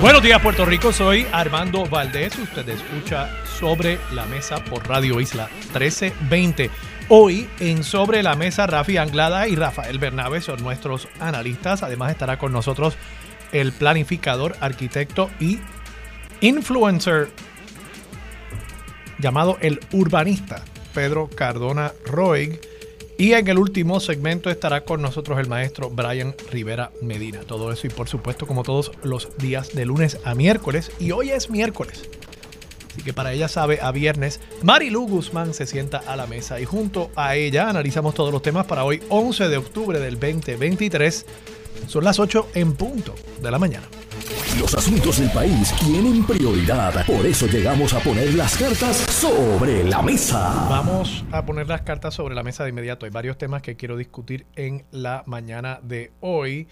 Buenos días Puerto Rico, soy Armando Valdés, usted escucha Sobre la Mesa por Radio Isla 1320. Hoy en Sobre la Mesa Rafi Anglada y Rafael Bernabe son nuestros analistas, además estará con nosotros el planificador, arquitecto y influencer llamado el urbanista Pedro Cardona Roig y en el último segmento estará con nosotros el maestro Brian Rivera Medina. Todo eso y por supuesto como todos los días de lunes a miércoles. Y hoy es miércoles. Así que para ella sabe a viernes, Marilu Guzmán se sienta a la mesa y junto a ella analizamos todos los temas para hoy 11 de octubre del 2023. Son las 8 en punto de la mañana. Los asuntos del país tienen prioridad. Por eso llegamos a poner las cartas sobre la mesa. Vamos a poner las cartas sobre la mesa de inmediato. Hay varios temas que quiero discutir en la mañana de hoy.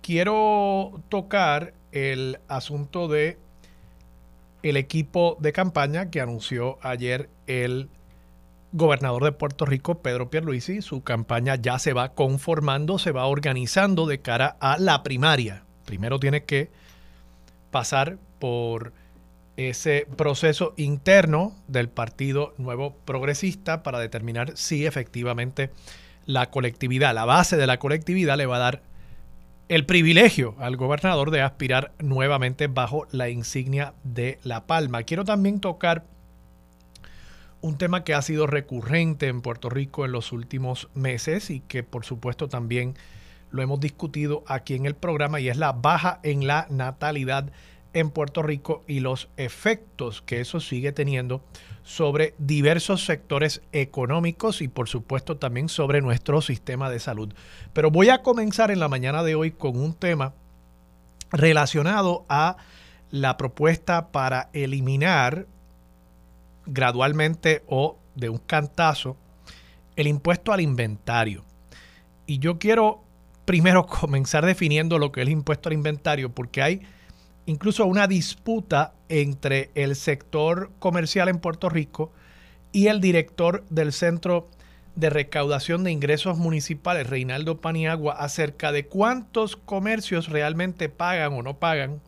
Quiero tocar el asunto de el equipo de campaña que anunció ayer el gobernador de Puerto Rico, Pedro Pierluisi. Su campaña ya se va conformando, se va organizando de cara a la primaria. Primero tiene que pasar por ese proceso interno del Partido Nuevo Progresista para determinar si efectivamente la colectividad, la base de la colectividad le va a dar el privilegio al gobernador de aspirar nuevamente bajo la insignia de La Palma. Quiero también tocar un tema que ha sido recurrente en Puerto Rico en los últimos meses y que por supuesto también lo hemos discutido aquí en el programa y es la baja en la natalidad en Puerto Rico y los efectos que eso sigue teniendo sobre diversos sectores económicos y por supuesto también sobre nuestro sistema de salud. Pero voy a comenzar en la mañana de hoy con un tema relacionado a la propuesta para eliminar gradualmente o de un cantazo el impuesto al inventario. Y yo quiero primero comenzar definiendo lo que es el impuesto al inventario, porque hay incluso una disputa entre el sector comercial en Puerto Rico y el director del Centro de Recaudación de Ingresos Municipales, Reinaldo Paniagua, acerca de cuántos comercios realmente pagan o no pagan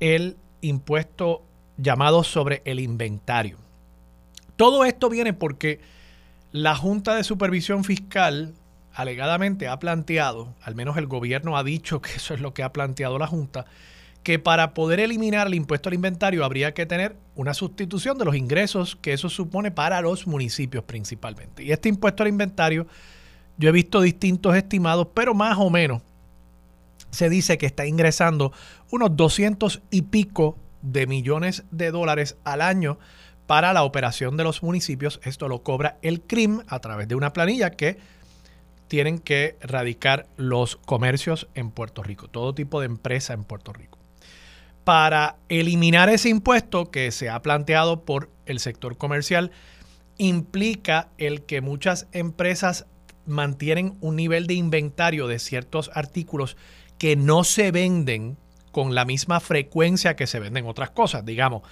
el impuesto llamado sobre el inventario. Todo esto viene porque la Junta de Supervisión Fiscal alegadamente ha planteado, al menos el gobierno ha dicho que eso es lo que ha planteado la Junta, que para poder eliminar el impuesto al inventario habría que tener una sustitución de los ingresos que eso supone para los municipios principalmente. Y este impuesto al inventario, yo he visto distintos estimados, pero más o menos se dice que está ingresando unos 200 y pico de millones de dólares al año para la operación de los municipios. Esto lo cobra el CRIM a través de una planilla que tienen que radicar los comercios en Puerto Rico, todo tipo de empresa en Puerto Rico. Para eliminar ese impuesto que se ha planteado por el sector comercial, implica el que muchas empresas mantienen un nivel de inventario de ciertos artículos que no se venden con la misma frecuencia que se venden otras cosas, digamos,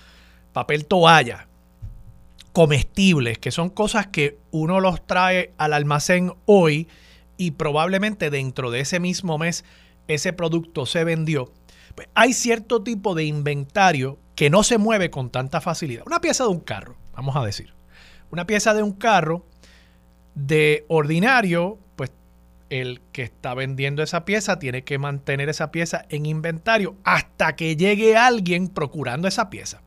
papel toalla, comestibles, que son cosas que uno los trae al almacén hoy y probablemente dentro de ese mismo mes ese producto se vendió, pues hay cierto tipo de inventario que no se mueve con tanta facilidad. Una pieza de un carro, vamos a decir. Una pieza de un carro de ordinario, pues el que está vendiendo esa pieza tiene que mantener esa pieza en inventario hasta que llegue alguien procurando esa pieza.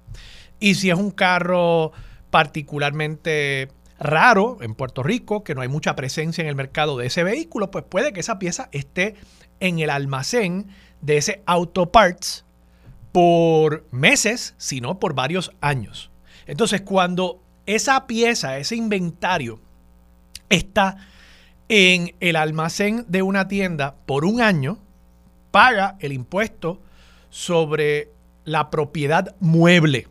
Y si es un carro particularmente raro en Puerto Rico, que no hay mucha presencia en el mercado de ese vehículo, pues puede que esa pieza esté en el almacén de ese auto parts por meses, sino por varios años. Entonces, cuando esa pieza, ese inventario está en el almacén de una tienda por un año, paga el impuesto sobre la propiedad mueble.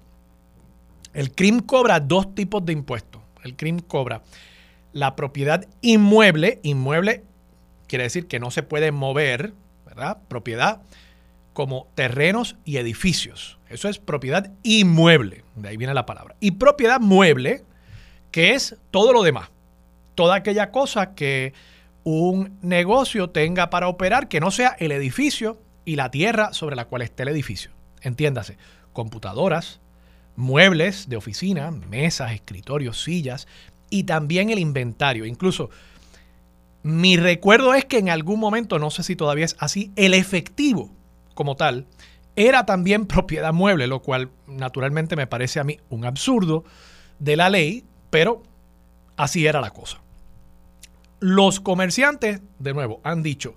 El CRIM cobra dos tipos de impuestos el CRIM cobra la propiedad inmueble, inmueble quiere decir que no se puede mover, ¿verdad? Propiedad como terrenos y edificios. Eso es propiedad inmueble, de ahí viene la palabra. Y propiedad mueble, que es todo lo demás. Toda aquella cosa que un negocio tenga para operar que no sea el edificio y la tierra sobre la cual esté el edificio. Entiéndase, computadoras, muebles de oficina, mesas, escritorios, sillas y también el inventario. Incluso mi recuerdo es que en algún momento, no sé si todavía es así, el efectivo como tal era también propiedad mueble, lo cual naturalmente me parece a mí un absurdo de la ley, pero así era la cosa. Los comerciantes, de nuevo, han dicho,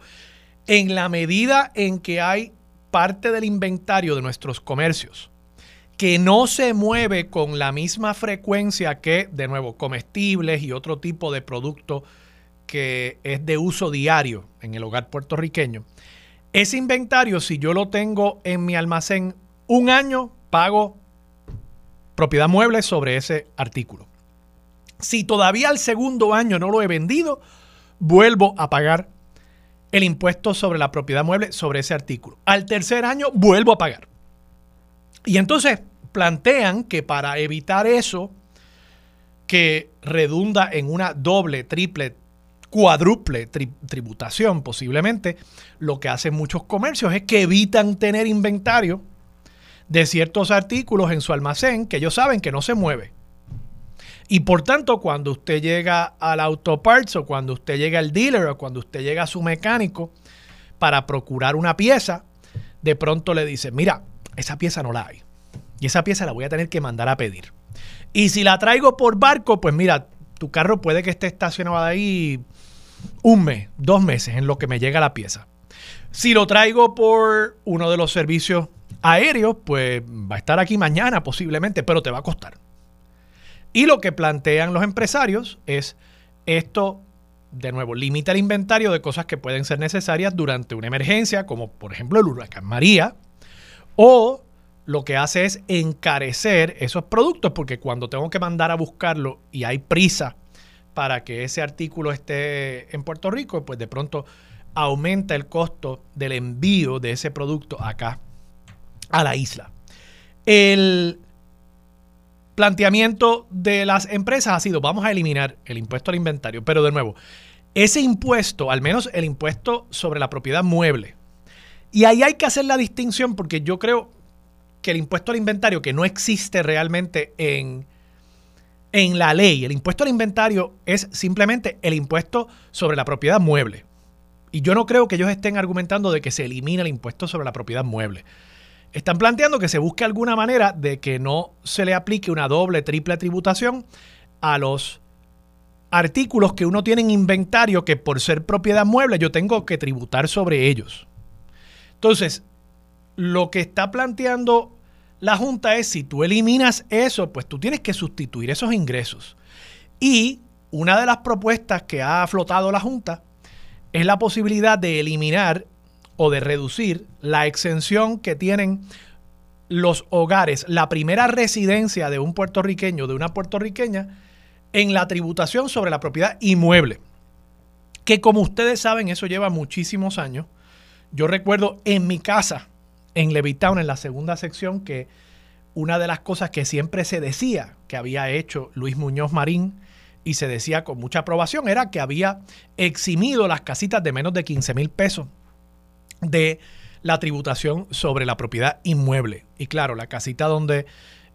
en la medida en que hay parte del inventario de nuestros comercios que no se mueve con la misma frecuencia que, de nuevo, comestibles y otro tipo de producto que es de uso diario en el hogar puertorriqueño, ese inventario, si yo lo tengo en mi almacén un año, pago propiedad mueble sobre ese artículo. Si todavía al segundo año no lo he vendido, vuelvo a pagar el impuesto sobre la propiedad mueble sobre ese artículo. Al tercer año vuelvo a pagar. Y entonces plantean que para evitar eso, que redunda en una doble, triple, cuádruple tributación posiblemente, lo que hacen muchos comercios es que evitan tener inventario de ciertos artículos en su almacén que ellos saben que no se mueve. Y por tanto, cuando usted llega al autoparts o cuando usted llega al dealer o cuando usted llega a su mecánico para procurar una pieza, de pronto le dice, mira, esa pieza no la hay. Y esa pieza la voy a tener que mandar a pedir. Y si la traigo por barco, pues mira, tu carro puede que esté estacionado ahí un mes, dos meses en lo que me llega la pieza. Si lo traigo por uno de los servicios aéreos, pues va a estar aquí mañana posiblemente, pero te va a costar. Y lo que plantean los empresarios es esto, de nuevo, limita el inventario de cosas que pueden ser necesarias durante una emergencia, como por ejemplo el huracán María, o lo que hace es encarecer esos productos, porque cuando tengo que mandar a buscarlo y hay prisa para que ese artículo esté en Puerto Rico, pues de pronto aumenta el costo del envío de ese producto acá a la isla. El planteamiento de las empresas ha sido, vamos a eliminar el impuesto al inventario, pero de nuevo, ese impuesto, al menos el impuesto sobre la propiedad mueble, y ahí hay que hacer la distinción porque yo creo que el impuesto al inventario, que no existe realmente en, en la ley. El impuesto al inventario es simplemente el impuesto sobre la propiedad mueble. Y yo no creo que ellos estén argumentando de que se elimine el impuesto sobre la propiedad mueble. Están planteando que se busque alguna manera de que no se le aplique una doble, triple tributación a los artículos que uno tiene en inventario que por ser propiedad mueble yo tengo que tributar sobre ellos. Entonces, lo que está planteando la Junta es si tú eliminas eso, pues tú tienes que sustituir esos ingresos. Y una de las propuestas que ha flotado la Junta es la posibilidad de eliminar o de reducir la exención que tienen los hogares, la primera residencia de un puertorriqueño, de una puertorriqueña, en la tributación sobre la propiedad inmueble. Que como ustedes saben, eso lleva muchísimos años. Yo recuerdo en mi casa, en Levittown, en la segunda sección, que una de las cosas que siempre se decía que había hecho Luis Muñoz Marín y se decía con mucha aprobación era que había eximido las casitas de menos de 15 mil pesos de la tributación sobre la propiedad inmueble. Y claro, la casita donde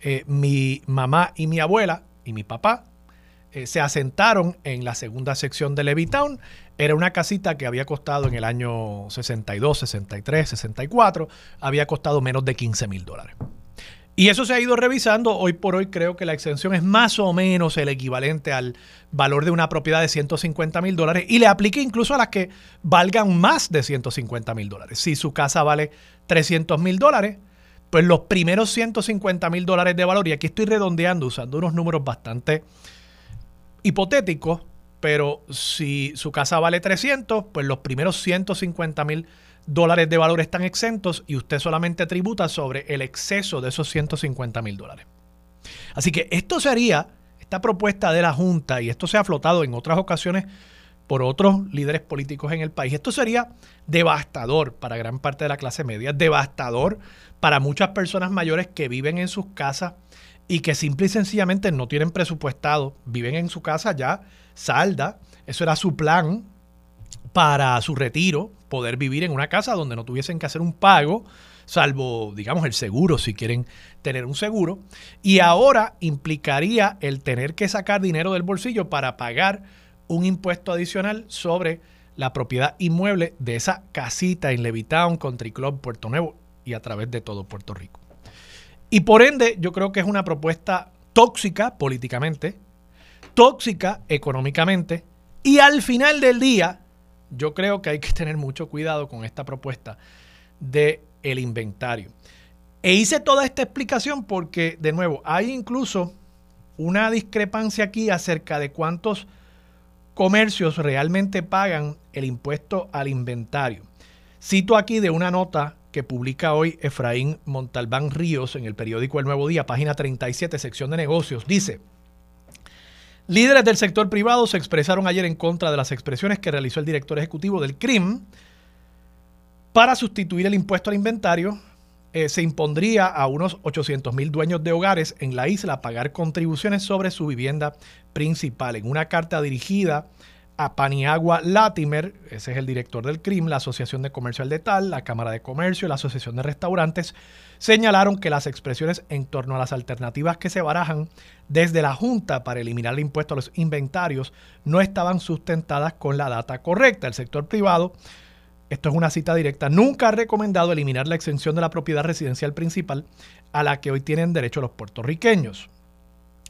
eh, mi mamá y mi abuela y mi papá eh, se asentaron en la segunda sección de Levittown. Era una casita que había costado en el año 62, 63, 64, había costado menos de 15 mil dólares. Y eso se ha ido revisando. Hoy por hoy creo que la exención es más o menos el equivalente al valor de una propiedad de 150 mil dólares y le aplica incluso a las que valgan más de 150 mil dólares. Si su casa vale 300 mil dólares, pues los primeros 150 mil dólares de valor, y aquí estoy redondeando usando unos números bastante hipotéticos, pero si su casa vale 300, pues los primeros 150 mil dólares de valor están exentos y usted solamente tributa sobre el exceso de esos 150 mil dólares. Así que esto sería, esta propuesta de la Junta, y esto se ha flotado en otras ocasiones por otros líderes políticos en el país, esto sería devastador para gran parte de la clase media, devastador para muchas personas mayores que viven en sus casas y que simple y sencillamente no tienen presupuestado, viven en su casa ya salda, eso era su plan para su retiro, poder vivir en una casa donde no tuviesen que hacer un pago, salvo, digamos, el seguro, si quieren tener un seguro. Y ahora implicaría el tener que sacar dinero del bolsillo para pagar un impuesto adicional sobre la propiedad inmueble de esa casita en Levitown, Country Club, Puerto Nuevo y a través de todo Puerto Rico. Y por ende, yo creo que es una propuesta tóxica políticamente, tóxica económicamente, y al final del día yo creo que hay que tener mucho cuidado con esta propuesta de el inventario. E hice toda esta explicación porque, de nuevo, hay incluso una discrepancia aquí acerca de cuántos comercios realmente pagan el impuesto al inventario. Cito aquí de una nota que publica hoy Efraín Montalbán Ríos en el periódico El Nuevo Día, página 37, sección de negocios. Dice, Líderes del sector privado se expresaron ayer en contra de las expresiones que realizó el director ejecutivo del CRIM para sustituir el impuesto al inventario. Eh, se impondría a unos 800 mil dueños de hogares en la isla pagar contribuciones sobre su vivienda principal. En una carta dirigida a Paniagua Latimer, ese es el director del CRIM, la Asociación de Comercio al Detal, la Cámara de Comercio y la Asociación de Restaurantes, señalaron que las expresiones en torno a las alternativas que se barajan desde la Junta para eliminar el impuesto a los inventarios no estaban sustentadas con la data correcta. El sector privado, esto es una cita directa, nunca ha recomendado eliminar la exención de la propiedad residencial principal a la que hoy tienen derecho los puertorriqueños.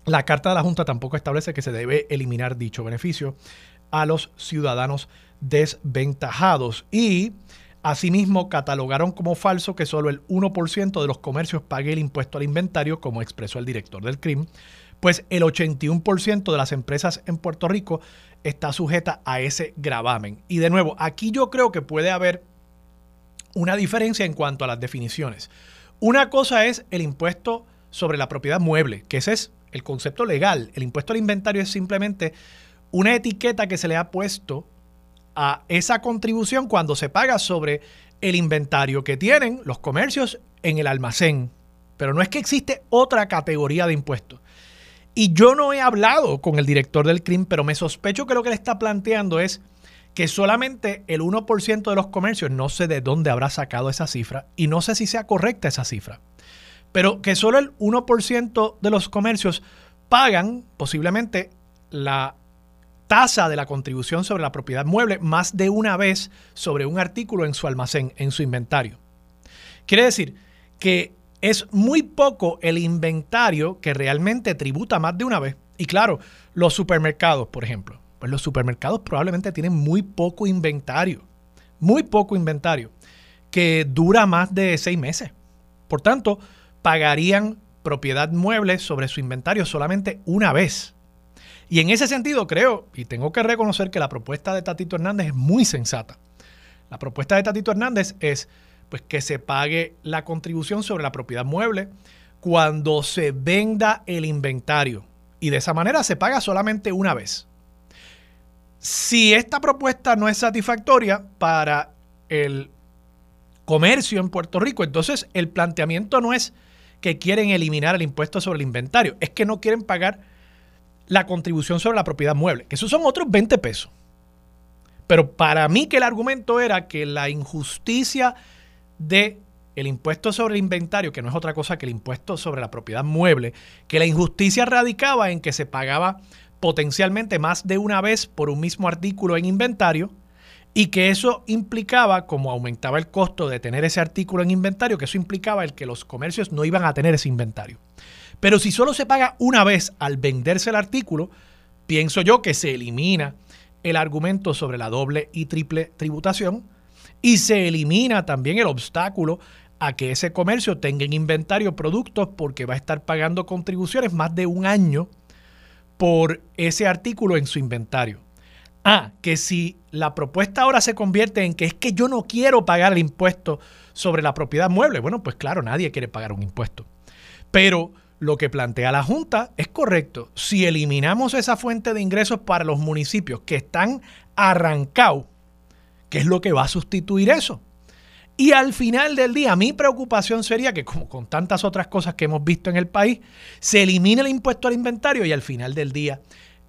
La Carta de la Junta tampoco establece que se debe eliminar dicho beneficio a los ciudadanos desventajados y asimismo catalogaron como falso que solo el 1% de los comercios pague el impuesto al inventario, como expresó el director del CRIM, pues el 81% de las empresas en Puerto Rico está sujeta a ese gravamen. Y de nuevo, aquí yo creo que puede haber una diferencia en cuanto a las definiciones. Una cosa es el impuesto sobre la propiedad mueble, que ese es el concepto legal. El impuesto al inventario es simplemente una etiqueta que se le ha puesto a esa contribución cuando se paga sobre el inventario que tienen los comercios en el almacén. Pero no es que existe otra categoría de impuestos. Y yo no he hablado con el director del CRIM, pero me sospecho que lo que le está planteando es que solamente el 1% de los comercios, no sé de dónde habrá sacado esa cifra y no sé si sea correcta esa cifra, pero que solo el 1% de los comercios pagan posiblemente la tasa de la contribución sobre la propiedad mueble más de una vez sobre un artículo en su almacén, en su inventario. Quiere decir que es muy poco el inventario que realmente tributa más de una vez. Y claro, los supermercados, por ejemplo, pues los supermercados probablemente tienen muy poco inventario, muy poco inventario, que dura más de seis meses. Por tanto, pagarían propiedad mueble sobre su inventario solamente una vez. Y en ese sentido creo, y tengo que reconocer que la propuesta de Tatito Hernández es muy sensata. La propuesta de Tatito Hernández es pues, que se pague la contribución sobre la propiedad mueble cuando se venda el inventario. Y de esa manera se paga solamente una vez. Si esta propuesta no es satisfactoria para el comercio en Puerto Rico, entonces el planteamiento no es que quieren eliminar el impuesto sobre el inventario, es que no quieren pagar la contribución sobre la propiedad mueble, que esos son otros 20 pesos. Pero para mí que el argumento era que la injusticia de el impuesto sobre el inventario, que no es otra cosa que el impuesto sobre la propiedad mueble, que la injusticia radicaba en que se pagaba potencialmente más de una vez por un mismo artículo en inventario y que eso implicaba, como aumentaba el costo de tener ese artículo en inventario, que eso implicaba el que los comercios no iban a tener ese inventario. Pero si solo se paga una vez al venderse el artículo, pienso yo que se elimina el argumento sobre la doble y triple tributación y se elimina también el obstáculo a que ese comercio tenga en inventario productos porque va a estar pagando contribuciones más de un año por ese artículo en su inventario. Ah, que si la propuesta ahora se convierte en que es que yo no quiero pagar el impuesto sobre la propiedad mueble, bueno, pues claro, nadie quiere pagar un impuesto. Pero lo que plantea la Junta es correcto. Si eliminamos esa fuente de ingresos para los municipios que están arrancados, ¿qué es lo que va a sustituir eso? Y al final del día, mi preocupación sería que, como con tantas otras cosas que hemos visto en el país, se elimine el impuesto al inventario y al final del día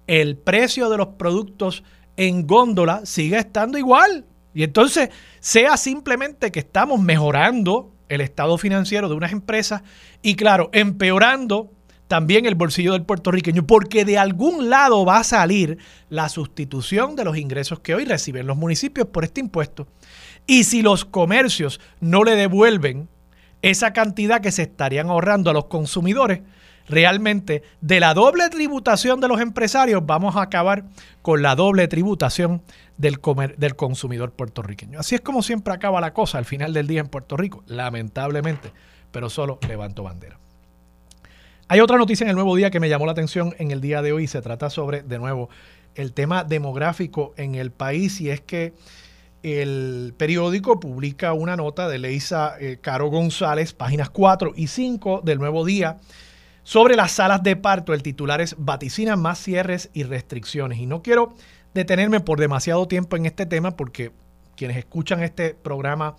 el precio de los productos en góndola siga estando igual. Y entonces sea simplemente que estamos mejorando el estado financiero de unas empresas y claro, empeorando también el bolsillo del puertorriqueño, porque de algún lado va a salir la sustitución de los ingresos que hoy reciben los municipios por este impuesto. Y si los comercios no le devuelven esa cantidad que se estarían ahorrando a los consumidores, realmente de la doble tributación de los empresarios vamos a acabar con la doble tributación del, del consumidor puertorriqueño. Así es como siempre acaba la cosa al final del día en Puerto Rico, lamentablemente, pero solo levanto bandera. Hay otra noticia en el nuevo día que me llamó la atención en el día de hoy. Se trata sobre, de nuevo, el tema demográfico en el país y es que el periódico publica una nota de Leisa eh, Caro González, páginas 4 y 5 del nuevo día, sobre las salas de parto. El titular es Vaticina más cierres y restricciones. Y no quiero detenerme por demasiado tiempo en este tema porque quienes escuchan este programa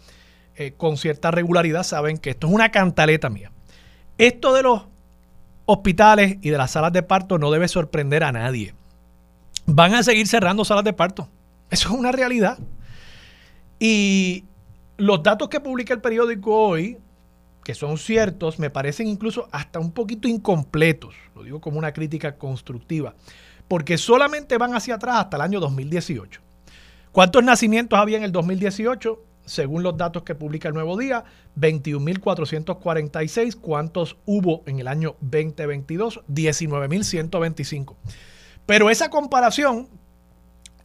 eh, con cierta regularidad saben que esto es una cantaleta mía. Esto de los hospitales y de las salas de parto no debe sorprender a nadie. Van a seguir cerrando salas de parto. Eso es una realidad. Y los datos que publica el periódico hoy, que son ciertos, me parecen incluso hasta un poquito incompletos. Lo digo como una crítica constructiva. Porque solamente van hacia atrás hasta el año 2018. ¿Cuántos nacimientos había en el 2018? según los datos que publica el Nuevo Día, 21.446. ¿Cuántos hubo en el año 2022? 19.125. Pero esa comparación,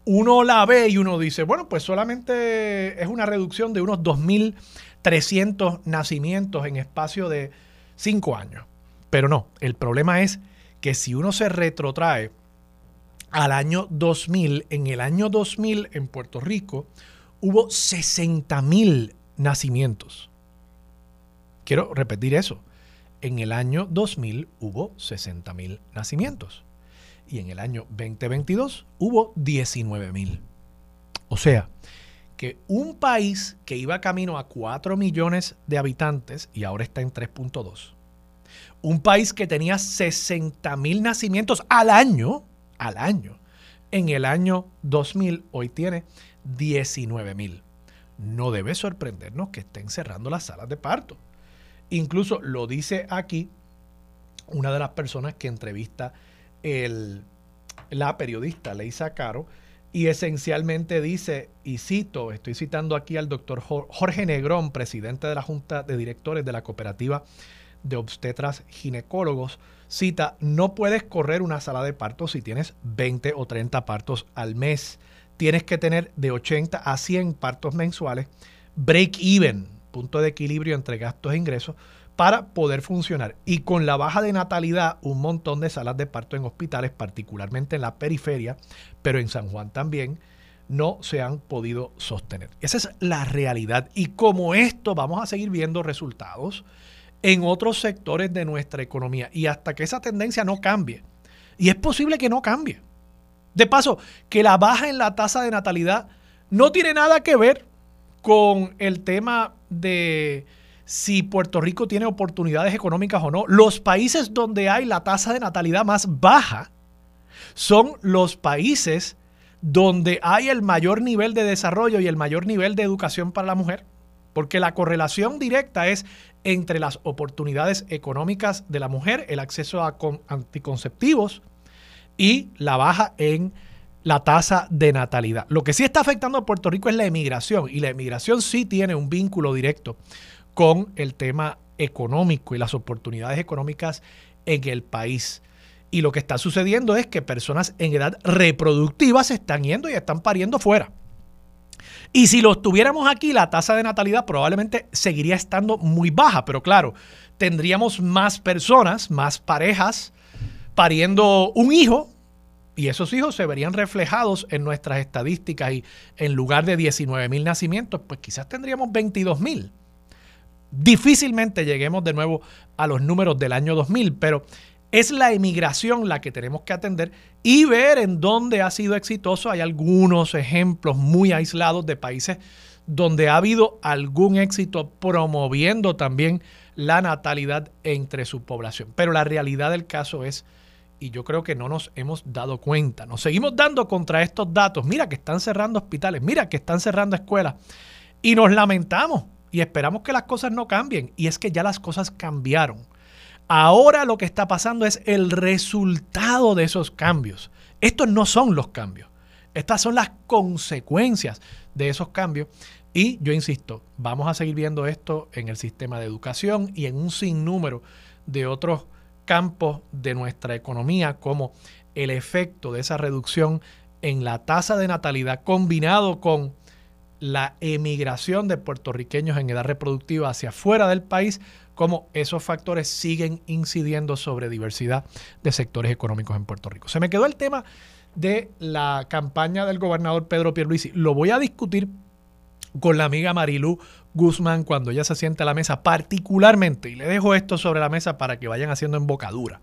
uno la ve y uno dice, bueno, pues solamente es una reducción de unos 2.300 nacimientos en espacio de 5 años. Pero no, el problema es que si uno se retrotrae al año 2000, en el año 2000 en Puerto Rico, hubo 60 mil nacimientos. Quiero repetir eso. En el año 2000 hubo 60 mil nacimientos y en el año 2022 hubo 19 mil. O sea, que un país que iba camino a 4 millones de habitantes y ahora está en 3.2, un país que tenía 60 mil nacimientos al año, al año, en el año 2000 hoy tiene 19 mil. No debe sorprendernos que estén cerrando las salas de parto. Incluso lo dice aquí una de las personas que entrevista la periodista Leisa Caro y esencialmente dice, y cito, estoy citando aquí al doctor Jorge Negrón, presidente de la Junta de Directores de la Cooperativa de Obstetras Ginecólogos, cita, no puedes correr una sala de parto si tienes 20 o 30 partos al mes tienes que tener de 80 a 100 partos mensuales, break even, punto de equilibrio entre gastos e ingresos, para poder funcionar. Y con la baja de natalidad, un montón de salas de parto en hospitales, particularmente en la periferia, pero en San Juan también, no se han podido sostener. Esa es la realidad. Y como esto, vamos a seguir viendo resultados en otros sectores de nuestra economía. Y hasta que esa tendencia no cambie, y es posible que no cambie, de paso, que la baja en la tasa de natalidad no tiene nada que ver con el tema de si Puerto Rico tiene oportunidades económicas o no. Los países donde hay la tasa de natalidad más baja son los países donde hay el mayor nivel de desarrollo y el mayor nivel de educación para la mujer. Porque la correlación directa es entre las oportunidades económicas de la mujer, el acceso a anticonceptivos, y la baja en la tasa de natalidad. Lo que sí está afectando a Puerto Rico es la emigración y la emigración sí tiene un vínculo directo con el tema económico y las oportunidades económicas en el país. Y lo que está sucediendo es que personas en edad reproductiva se están yendo y están pariendo fuera. Y si los tuviéramos aquí, la tasa de natalidad probablemente seguiría estando muy baja, pero claro, tendríamos más personas, más parejas pariendo un hijo y esos hijos se verían reflejados en nuestras estadísticas y en lugar de 19 mil nacimientos, pues quizás tendríamos 22 mil. difícilmente lleguemos de nuevo a los números del año 2000, pero es la emigración la que tenemos que atender y ver en dónde ha sido exitoso. Hay algunos ejemplos muy aislados de países donde ha habido algún éxito promoviendo también la natalidad entre su población. Pero la realidad del caso es, y yo creo que no nos hemos dado cuenta, nos seguimos dando contra estos datos. Mira que están cerrando hospitales, mira que están cerrando escuelas y nos lamentamos y esperamos que las cosas no cambien. Y es que ya las cosas cambiaron. Ahora lo que está pasando es el resultado de esos cambios. Estos no son los cambios. Estas son las consecuencias de esos cambios. Y yo insisto, vamos a seguir viendo esto en el sistema de educación y en un sinnúmero de otros campos de nuestra economía, como el efecto de esa reducción en la tasa de natalidad combinado con la emigración de puertorriqueños en edad reproductiva hacia fuera del país, como esos factores siguen incidiendo sobre diversidad de sectores económicos en Puerto Rico. Se me quedó el tema de la campaña del gobernador Pedro Pierluisi. Lo voy a discutir con la amiga Marilú Guzmán cuando ella se siente a la mesa, particularmente, y le dejo esto sobre la mesa para que vayan haciendo embocadura.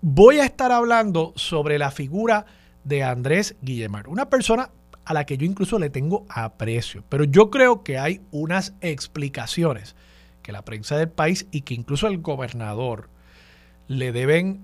Voy a estar hablando sobre la figura de Andrés Guillemar, una persona a la que yo incluso le tengo aprecio. Pero yo creo que hay unas explicaciones que la prensa del país y que incluso el gobernador le deben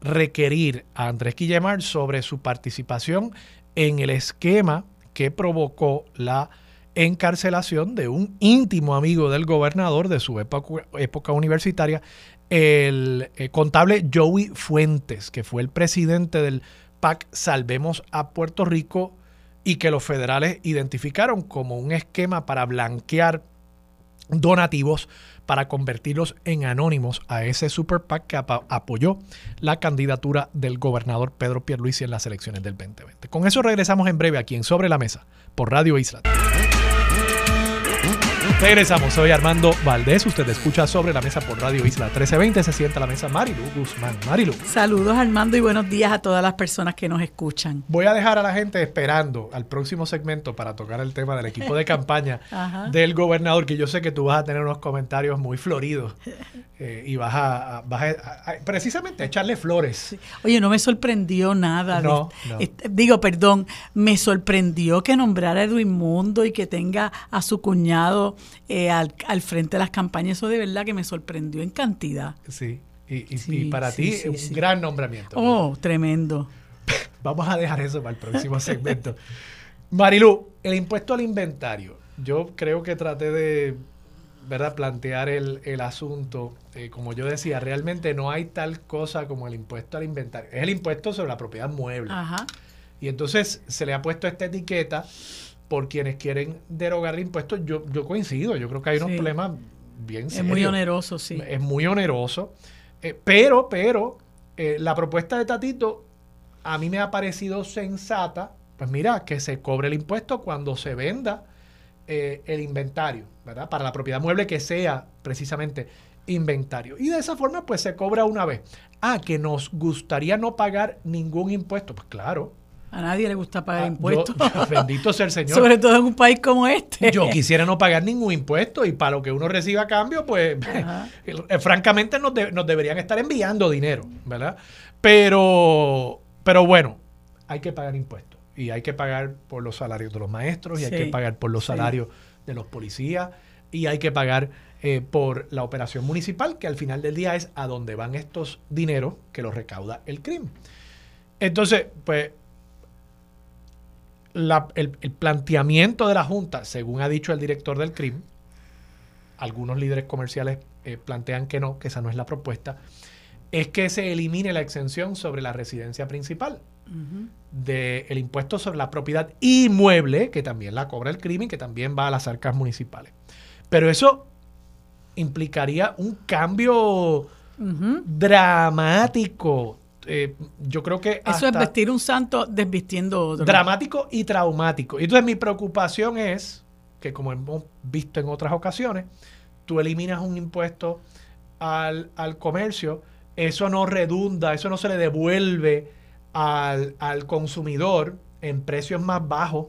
requerir a Andrés Guillemar sobre su participación en el esquema que provocó la encarcelación de un íntimo amigo del gobernador de su época, universitaria, el, el, contable Joey Fuentes, que fue el presidente del PAC Salvemos a Puerto Rico y que los federales identificaron como un esquema para blanquear donativos para convertirlos en anónimos a ese super PAC que apoyó la candidatura del gobernador Pedro Pierluisi en las elecciones del 2020. Con eso regresamos en breve aquí en Sobre la Mesa por Radio Isla. Regresamos, soy Armando Valdés, usted escucha sobre la mesa por Radio Isla 1320, se sienta a la mesa Marilu Guzmán. Marilu. Saludos Armando y buenos días a todas las personas que nos escuchan. Voy a dejar a la gente esperando al próximo segmento para tocar el tema del equipo de campaña del gobernador, que yo sé que tú vas a tener unos comentarios muy floridos eh, y vas, a, precisamente a echarle flores. Oye, no me sorprendió nada. No, digo, perdón, me sorprendió que nombrara a Edwin Mundo y que tenga a su cuñado eh, al, frente de las campañas. Eso de verdad que me sorprendió en cantidad. Sí, y, para ti un gran nombramiento. Oh, tremendo. Vamos a dejar eso para el próximo segmento. Marilu, el impuesto al inventario. Yo creo que traté de ¿verdad? plantear el, asunto. Eh, como yo decía, realmente no hay tal cosa como el impuesto al inventario. Es el impuesto sobre la propiedad mueble. Ajá. Y entonces se le ha puesto esta etiqueta por quienes quieren derogar el impuesto. Yo, yo coincido, yo creo que hay unos problemas bien serios. Es muy oneroso, sí. Es muy oneroso. Eh, pero, pero, eh, la propuesta de Tatito a mí me ha parecido sensata. Pues mira, que se cobre el impuesto cuando se venda eh, el inventario, ¿verdad? Para la propiedad mueble que sea precisamente inventario. Y de esa forma, pues se cobra una vez. Ah, que nos gustaría no pagar ningún impuesto. Pues claro, a nadie le gusta pagar ah, impuestos. bendito sea el Señor. Sobre todo en un país como este. Yo quisiera no pagar ningún impuesto y para lo que uno reciba a cambio, pues eh, francamente nos, nos, deberían estar enviando dinero, ¿verdad? Pero, pero bueno, hay que pagar impuestos y hay que pagar por los salarios de los maestros y hay que pagar por los salarios de los policías y hay que pagar eh, por la operación municipal, que al final del día es a donde van estos dineros que los recauda el crimen. Entonces, pues el, planteamiento de la Junta, según ha dicho el director del CRIM, algunos líderes comerciales eh, plantean que no, que esa no es la propuesta, es que se elimine la exención sobre la residencia principal del impuesto sobre la propiedad inmueble, que también la cobra el crimen, que también va a las arcas municipales. Pero eso implicaría un cambio dramático eh, yo creo que... Eso es vestir un santo desvistiendo otro. Dramático y traumático. Y entonces mi preocupación es que como hemos visto en otras ocasiones, tú eliminas un impuesto al, comercio, eso no redunda, eso no se le devuelve al, consumidor en precios más bajos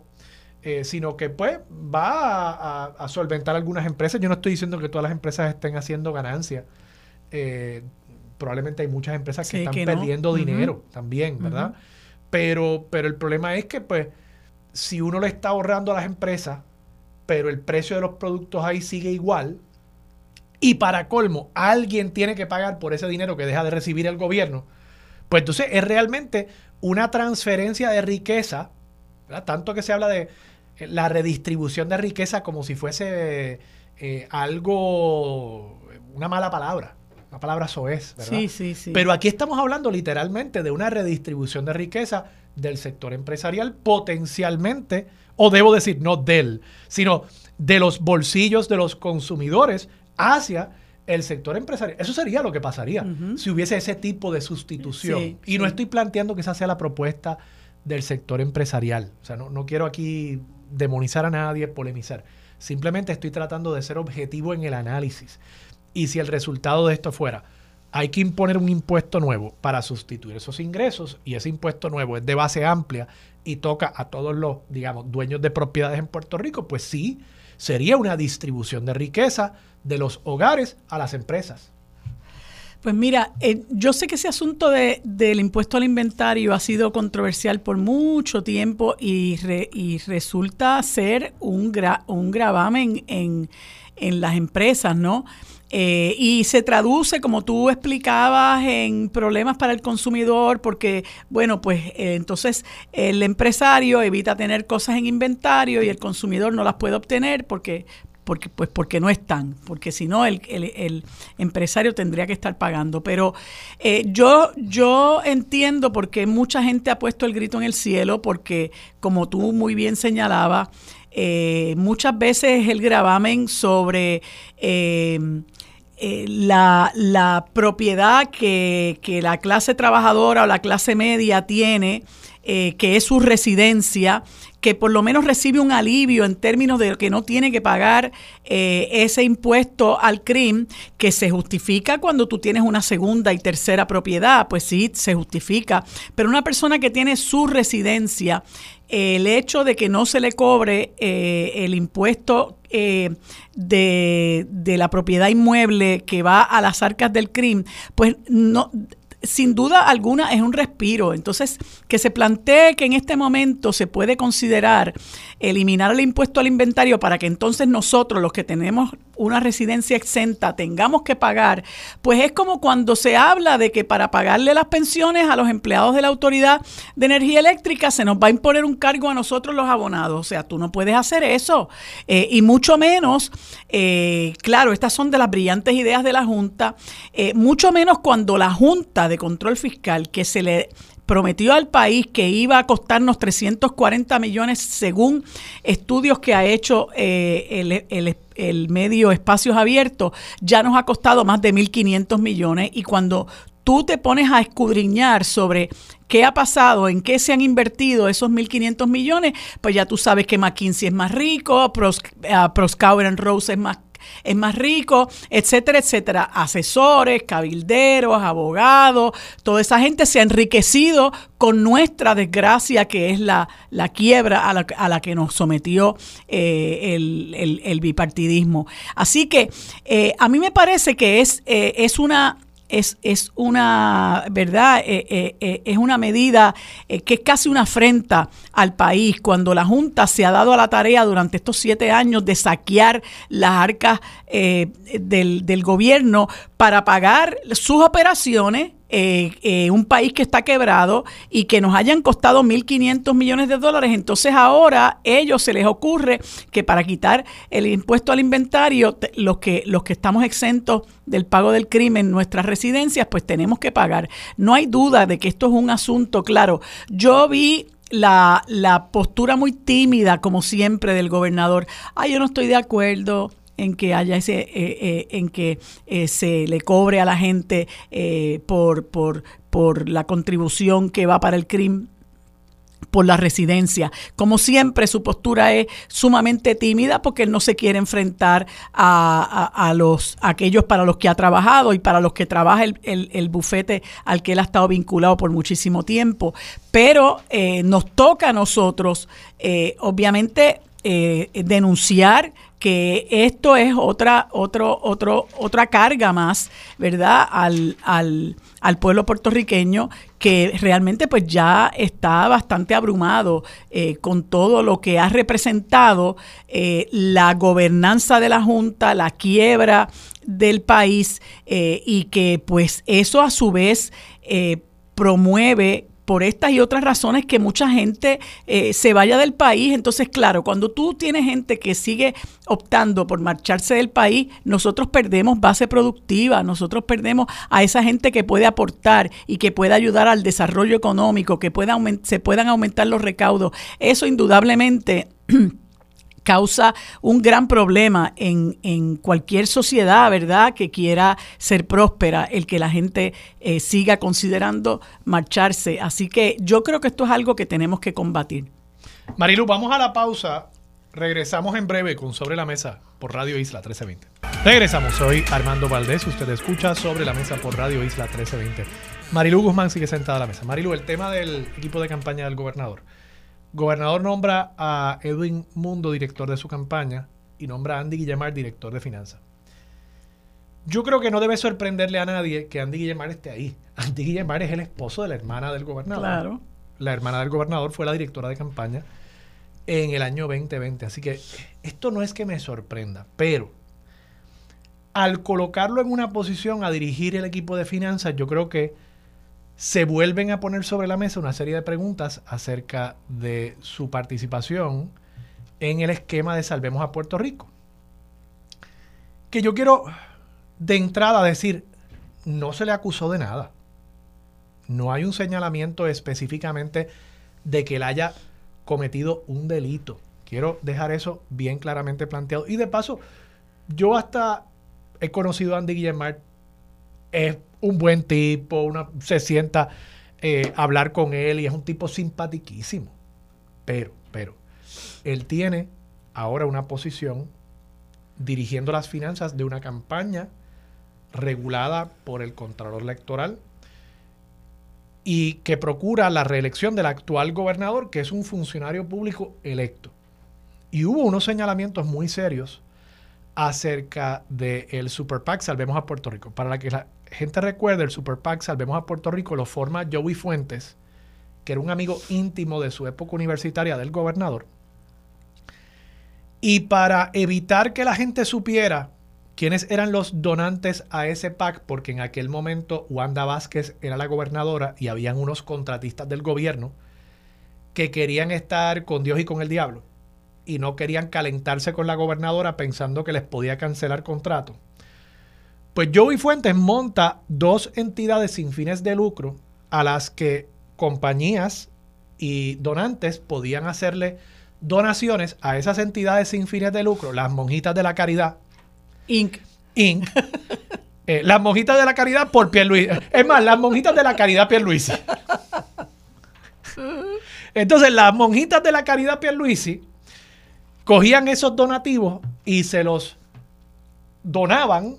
eh, sino que pues va a, solventar algunas empresas. Yo no estoy diciendo que todas las empresas estén haciendo ganancias. Eh, probablemente hay muchas empresas que están perdiendo dinero también, ¿verdad? pero, pero el problema es que pues si uno le está ahorrando a las empresas, pero el precio de los productos ahí sigue igual, y para colmo, alguien tiene que pagar por ese dinero que deja de recibir el gobierno, pues entonces es realmente una transferencia de riqueza, tanto que se habla de la redistribución de riqueza como si fuese eh, algo, una mala palabra. La palabra soez, ¿verdad? Sí, sí, sí. Pero aquí estamos hablando literalmente de una redistribución de riqueza del sector empresarial potencialmente, o debo decir, no del, sino de los bolsillos de los consumidores hacia el sector empresarial. Eso sería lo que pasaría si hubiese ese tipo de sustitución. y no estoy planteando que esa sea la propuesta del sector empresarial. O sea, no, no quiero aquí demonizar a nadie, polemizar. Simplemente estoy tratando de ser objetivo en el análisis. Y si el resultado de esto fuera, hay que imponer un impuesto nuevo para sustituir esos ingresos y ese impuesto nuevo es de base amplia y toca a todos los, digamos, dueños de propiedades en Puerto Rico, pues sí, sería una distribución de riqueza de los hogares a las empresas. Pues mira, eh, yo sé que ese asunto de, del impuesto al inventario ha sido controversial por mucho tiempo y, resulta ser un, un gravamen en, en las empresas, ¿no? Eh, y se traduce, como tú explicabas, en problemas para el consumidor, porque, bueno, pues eh, entonces el empresario evita tener cosas en inventario y el consumidor no las puede obtener porque porque pues porque no están, porque si no el, el, empresario tendría que estar pagando. Pero eh, yo, yo entiendo por qué mucha gente ha puesto el grito en el cielo, porque como tú muy bien señalabas, muchas veces el gravamen sobre eh, la, la, propiedad que, que, la clase trabajadora o la clase media tiene, que es su residencia, que por lo menos recibe un alivio en términos de que no tiene que pagar eh, ese impuesto al crimen, que se justifica cuando tú tienes una segunda y tercera propiedad, pues sí, se justifica. Pero una persona que tiene su residencia, el hecho de que no se le cobre eh, el impuesto eh, de, de, la propiedad inmueble que va a las arcas del crimen, pues no sin duda alguna es un respiro. Entonces, que se plantee que en este momento se puede considerar eliminar el impuesto al inventario para que entonces nosotros, los que tenemos una residencia exenta, tengamos que pagar, pues es como cuando se habla de que para pagarle las pensiones a los empleados de la Autoridad de Energía Eléctrica se nos va a imponer un cargo a nosotros los abonados. O sea, tú no puedes hacer eso. Eh, y mucho menos, eh, claro, estas son de las brillantes ideas de la Junta, eh, mucho menos cuando la Junta de Control Fiscal, que se le prometió al país que iba a costarnos 340 millones según estudios que ha hecho eh, el, medio Espacios Abiertos, ya nos ha costado más de 1.500 millones. Y cuando tú te pones a escudriñar sobre qué ha pasado, en qué se han invertido esos 1.500 millones, pues ya tú sabes que McKinsey es más rico, Pros, uh, Rose es más es más rico, etcétera, etcétera. Asesores, cabilderos, abogados, toda esa gente se ha enriquecido con nuestra desgracia, que es la, la quiebra a la, a la, que nos sometió eh, el, el, bipartidismo. Así que eh, a mí me parece que es, eh, es una es, es una, ¿verdad? Es una medida que es casi una afrenta al país cuando la Junta se ha dado a la tarea durante estos siete años de saquear las arcas del, del gobierno para pagar sus operaciones eh, eh, un país que está quebrado y que nos hayan costado 1.500 millones de dólares, entonces ahora ellos se les ocurre que para quitar el impuesto al inventario, los que, los que estamos exentos del pago del crimen, nuestras residencias, pues tenemos que pagar. No hay duda de que esto es un asunto claro. Yo vi la, la postura muy tímida, como siempre, del gobernador. Ah, yo no estoy de acuerdo en que haya ese, eh, eh, en que eh, se le cobre a la gente por, por, por la contribución que va para el crimen. Por la residencia. Como siempre, su postura es sumamente tímida porque él no se quiere enfrentar a, los, aquellos para los que ha trabajado y para los que trabaja el, bufete al que él ha estado vinculado por muchísimo tiempo. Pero eh, nos toca a nosotros, eh, obviamente, eh, denunciar que esto es otra, otro, otro, otra carga más, ¿verdad?, al, al, al, pueblo puertorriqueño que realmente pues ya está bastante abrumado eh, con todo lo que ha representado eh, la gobernanza de la Junta, la quiebra del país eh, y que pues eso a su vez promueve por estas y otras razones que mucha gente eh, se vaya del país. Entonces, claro, cuando tú tienes gente que sigue optando por marcharse del país, nosotros perdemos base productiva, nosotros perdemos a esa gente que puede aportar y que puede ayudar al desarrollo económico, que pueda se puedan aumentar los recaudos. Eso indudablemente causa un gran problema en, en, cualquier sociedad, ¿verdad?, que quiera ser próspera, el que la gente eh, siga considerando marcharse. Así que yo creo que esto es algo que tenemos que combatir. Marilu, vamos a la pausa. Regresamos en breve con Sobre la Mesa por Radio Isla 1320. Regresamos, soy Armando Valdés. Usted escucha Sobre la Mesa por Radio Isla 1320. Marilu Guzmán sigue sentada a la mesa. Marilu, el tema del equipo de campaña del gobernador gobernador nombra a Edwin Mundo director de su campaña y nombra a Andy Guillemar director de finanzas. Yo creo que no debe sorprenderle a nadie que Andy Guillemar esté ahí. Andy Guillemar es el esposo de la hermana del gobernador. Claro. La hermana del gobernador fue la directora de campaña en el año 2020. Así que esto no es que me sorprenda, pero al colocarlo en una posición a dirigir el equipo de finanzas, yo creo que se vuelven a poner sobre la mesa una serie de preguntas acerca de su participación en el esquema de Salvemos a Puerto Rico. Que yo quiero de entrada decir, no se le acusó de nada. No hay un señalamiento específicamente de que él haya cometido un delito. Quiero dejar eso bien claramente planteado. Y de paso, yo hasta he conocido a Andy Guillemard, es un buen tipo, se sienta eh, a hablar con él y es un tipo simpatiquísimo. Pero, pero, él tiene ahora una posición dirigiendo las finanzas de una campaña regulada por el Contralor Electoral y que procura la reelección del actual gobernador, que es un funcionario público electo. Y hubo unos señalamientos muy serios acerca del el Super PAC Salvemos a Puerto Rico. Para que la gente recuerda, el Super PAC Salvemos a Puerto Rico lo forma Joey Fuentes, que era un amigo íntimo de su época universitaria del gobernador. Y para evitar que la gente supiera quiénes eran los donantes a ese PAC, porque en aquel momento Wanda Vázquez era la gobernadora y habían unos contratistas del gobierno que querían estar con Dios y con el diablo y no querían calentarse con la gobernadora pensando que les podía cancelar contrato. Pues Joey Fuentes monta dos entidades sin fines de lucro a las que compañías y donantes podían hacerle donaciones a esas entidades sin fines de lucro, las monjitas de la caridad. Inc. Inc. Eh, las monjitas de la caridad por Pierluisi. Es más, las monjitas de la caridad Pierluisi. Entonces, las monjitas de la caridad Pierluisi cogían esos donativos y se los donaban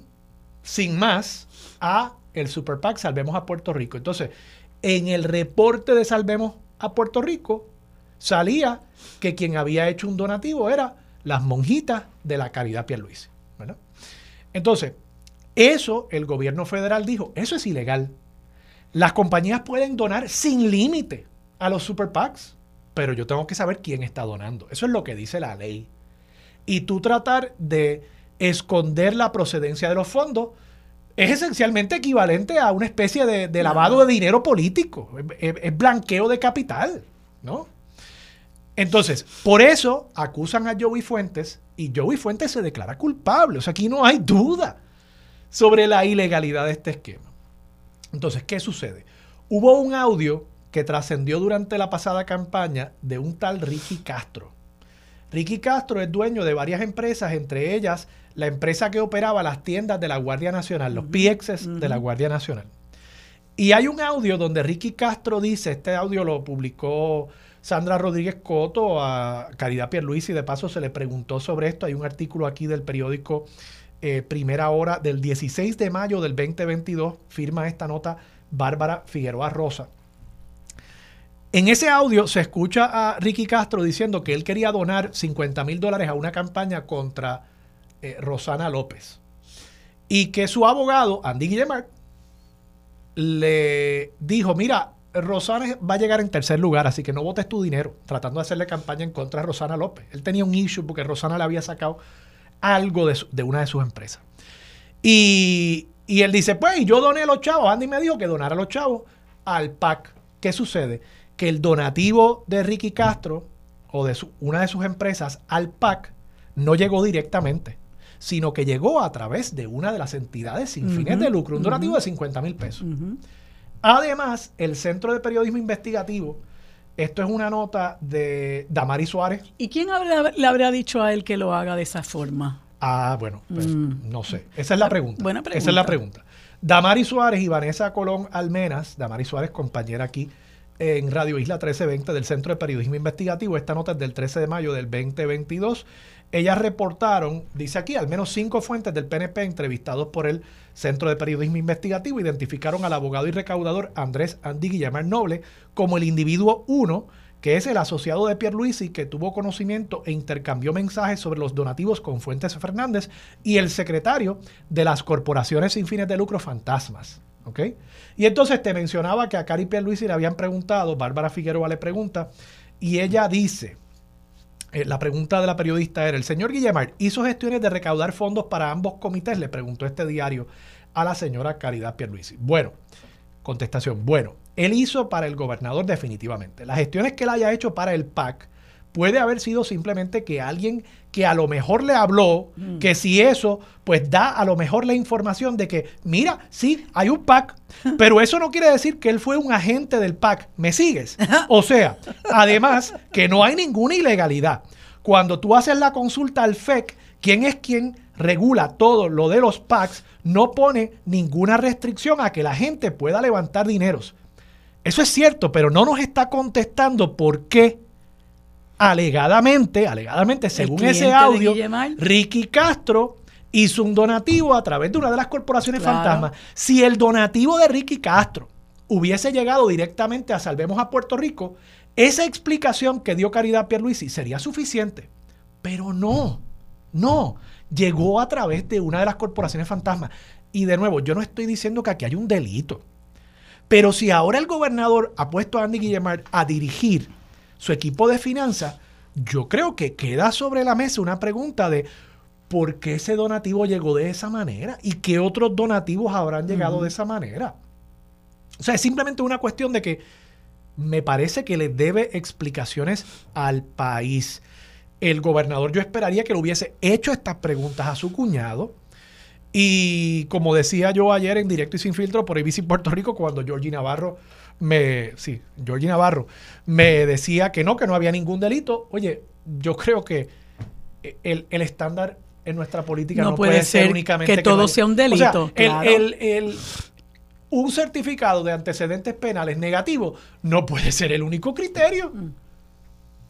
sin más a el Super PAC Salvemos a Puerto Rico. Entonces, en el reporte de Salvemos a Puerto Rico salía que quien había hecho un donativo era las monjitas de la Caridad Pierluisi. ¿verdad? Entonces, eso el gobierno federal dijo, eso es ilegal. Las compañías pueden donar sin límite a los super PACs pero yo tengo que saber quién está donando. Eso es lo que dice la ley. Y tú tratar de esconder la procedencia de los fondos es esencialmente equivalente a una especie de, lavado de dinero político. Es, blanqueo de capital, ¿no? Entonces, por eso acusan a Joey Fuentes y Joey Fuentes se declara culpable. O sea, aquí no hay duda sobre la ilegalidad de este esquema. Entonces, ¿qué sucede? Hubo un audio que trascendió durante la pasada campaña de un tal Ricky Castro. Ricky Castro es dueño de varias empresas, entre ellas la empresa que operaba las tiendas de la Guardia Nacional, los PXs de la Guardia Nacional. Y hay un audio donde Ricky Castro dice, este audio lo publicó Sandra Rodríguez Coto a Caridad Pierluisi, y de paso se le preguntó sobre esto. Hay un artículo aquí del periódico eh, Primera Hora del 16 de mayo del 2022, firma esta nota Bárbara Figueroa Rosa. En ese audio se escucha a Ricky Castro diciendo que él quería donar 50 mil dólares a una campaña contra eh, Rosana López. Y que su abogado, Andy Guillemard, le dijo, mira, Rosana va a llegar en tercer lugar, así que no votes tu dinero tratando de hacerle campaña en contra de Rosana López. Él tenía un issue porque Rosana le había sacado algo de, una de sus empresas. Y, él dice, pues yo doné a los chavos. Andy me dijo que donara a los chavos al PAC. ¿Qué sucede? Que el donativo de Ricky Castro o de una de sus empresas al PAC no llegó directamente sino que llegó a través de una de las entidades sin fines de lucro, un donativo de 50 mil pesos. Además, el Centro de Periodismo Investigativo, esto es una nota de Damari Suárez. ¿Y quién le habrá dicho a él que lo haga de esa forma? Ah, bueno, pues, mm. no sé. Esa es la pregunta. Buena pregunta. Esa es la pregunta. Damari Suárez y Vanessa Colón Almenas, Damari Suárez, compañera aquí en Radio Isla 1320 del Centro de Periodismo Investigativo. Esta nota es del 13 de mayo del 2022. Ellas reportaron, dice aquí, al menos cinco fuentes del PNP entrevistados por el Centro de Periodismo Investigativo identificaron al abogado y recaudador Andrés Andy Guillermo Noble como el individuo 1, que es el asociado de Pierluisi que tuvo conocimiento e intercambió mensajes sobre los donativos con Fuentes Fernández y el secretario de las corporaciones sin fines de lucro fantasmas. ¿Ok? Y entonces te mencionaba que a Cari Pierluisi le habían preguntado, Bárbara Figueroa le pregunta, y ella dice, eh, la pregunta de la periodista era, ¿el señor Guillemard hizo gestiones de recaudar fondos para ambos comités? Le preguntó este diario a la señora Caridad Pierluisi. Bueno, contestación, bueno, él hizo para el gobernador definitivamente. Las gestiones que él haya hecho para el PAC puede haber sido simplemente que alguien que a lo mejor le habló, mm. que si eso, pues da a lo mejor la información de que, mira, sí, hay un PAC, pero eso no quiere decir que él fue un agente del PAC. ¿Me sigues? O sea, además que no hay ninguna ilegalidad. Cuando tú haces la consulta al FEC, ¿quién es quien regula todo lo de los PACs? No pone ninguna restricción a que la gente pueda levantar dineros. Eso es cierto, pero no nos está contestando por qué alegadamente, alegadamente, según ese audio, Ricky Castro hizo un donativo a través de una de las corporaciones fantasmas. Si el donativo de Ricky Castro hubiese llegado directamente a Salvemos a Puerto Rico, esa explicación que dio Caridad Pierluisi sería suficiente. Pero no, no, llegó a través de una de las corporaciones fantasmas. Y de nuevo, yo no estoy diciendo que aquí hay un delito. Pero si ahora el gobernador ha puesto a Andy Guillemard a dirigir su equipo de finanzas, yo creo que queda sobre la mesa una pregunta de por qué ese donativo llegó de esa manera y qué otros donativos habrán llegado de esa manera. O sea, es simplemente una cuestión de que me parece que le debe explicaciones al país. El gobernador yo esperaría que le hubiese hecho estas preguntas a su cuñado. Y como decía yo ayer en directo y sin filtro por ABC Puerto Rico, cuando Georgie Navarro me, sí, Georgie Navarro, me decía que no, que no había ningún delito. Oye, yo creo que el, estándar en nuestra política no, puede, ser, únicamente que, todo sea un delito. el, un certificado de antecedentes penales negativo no puede ser el único criterio mm.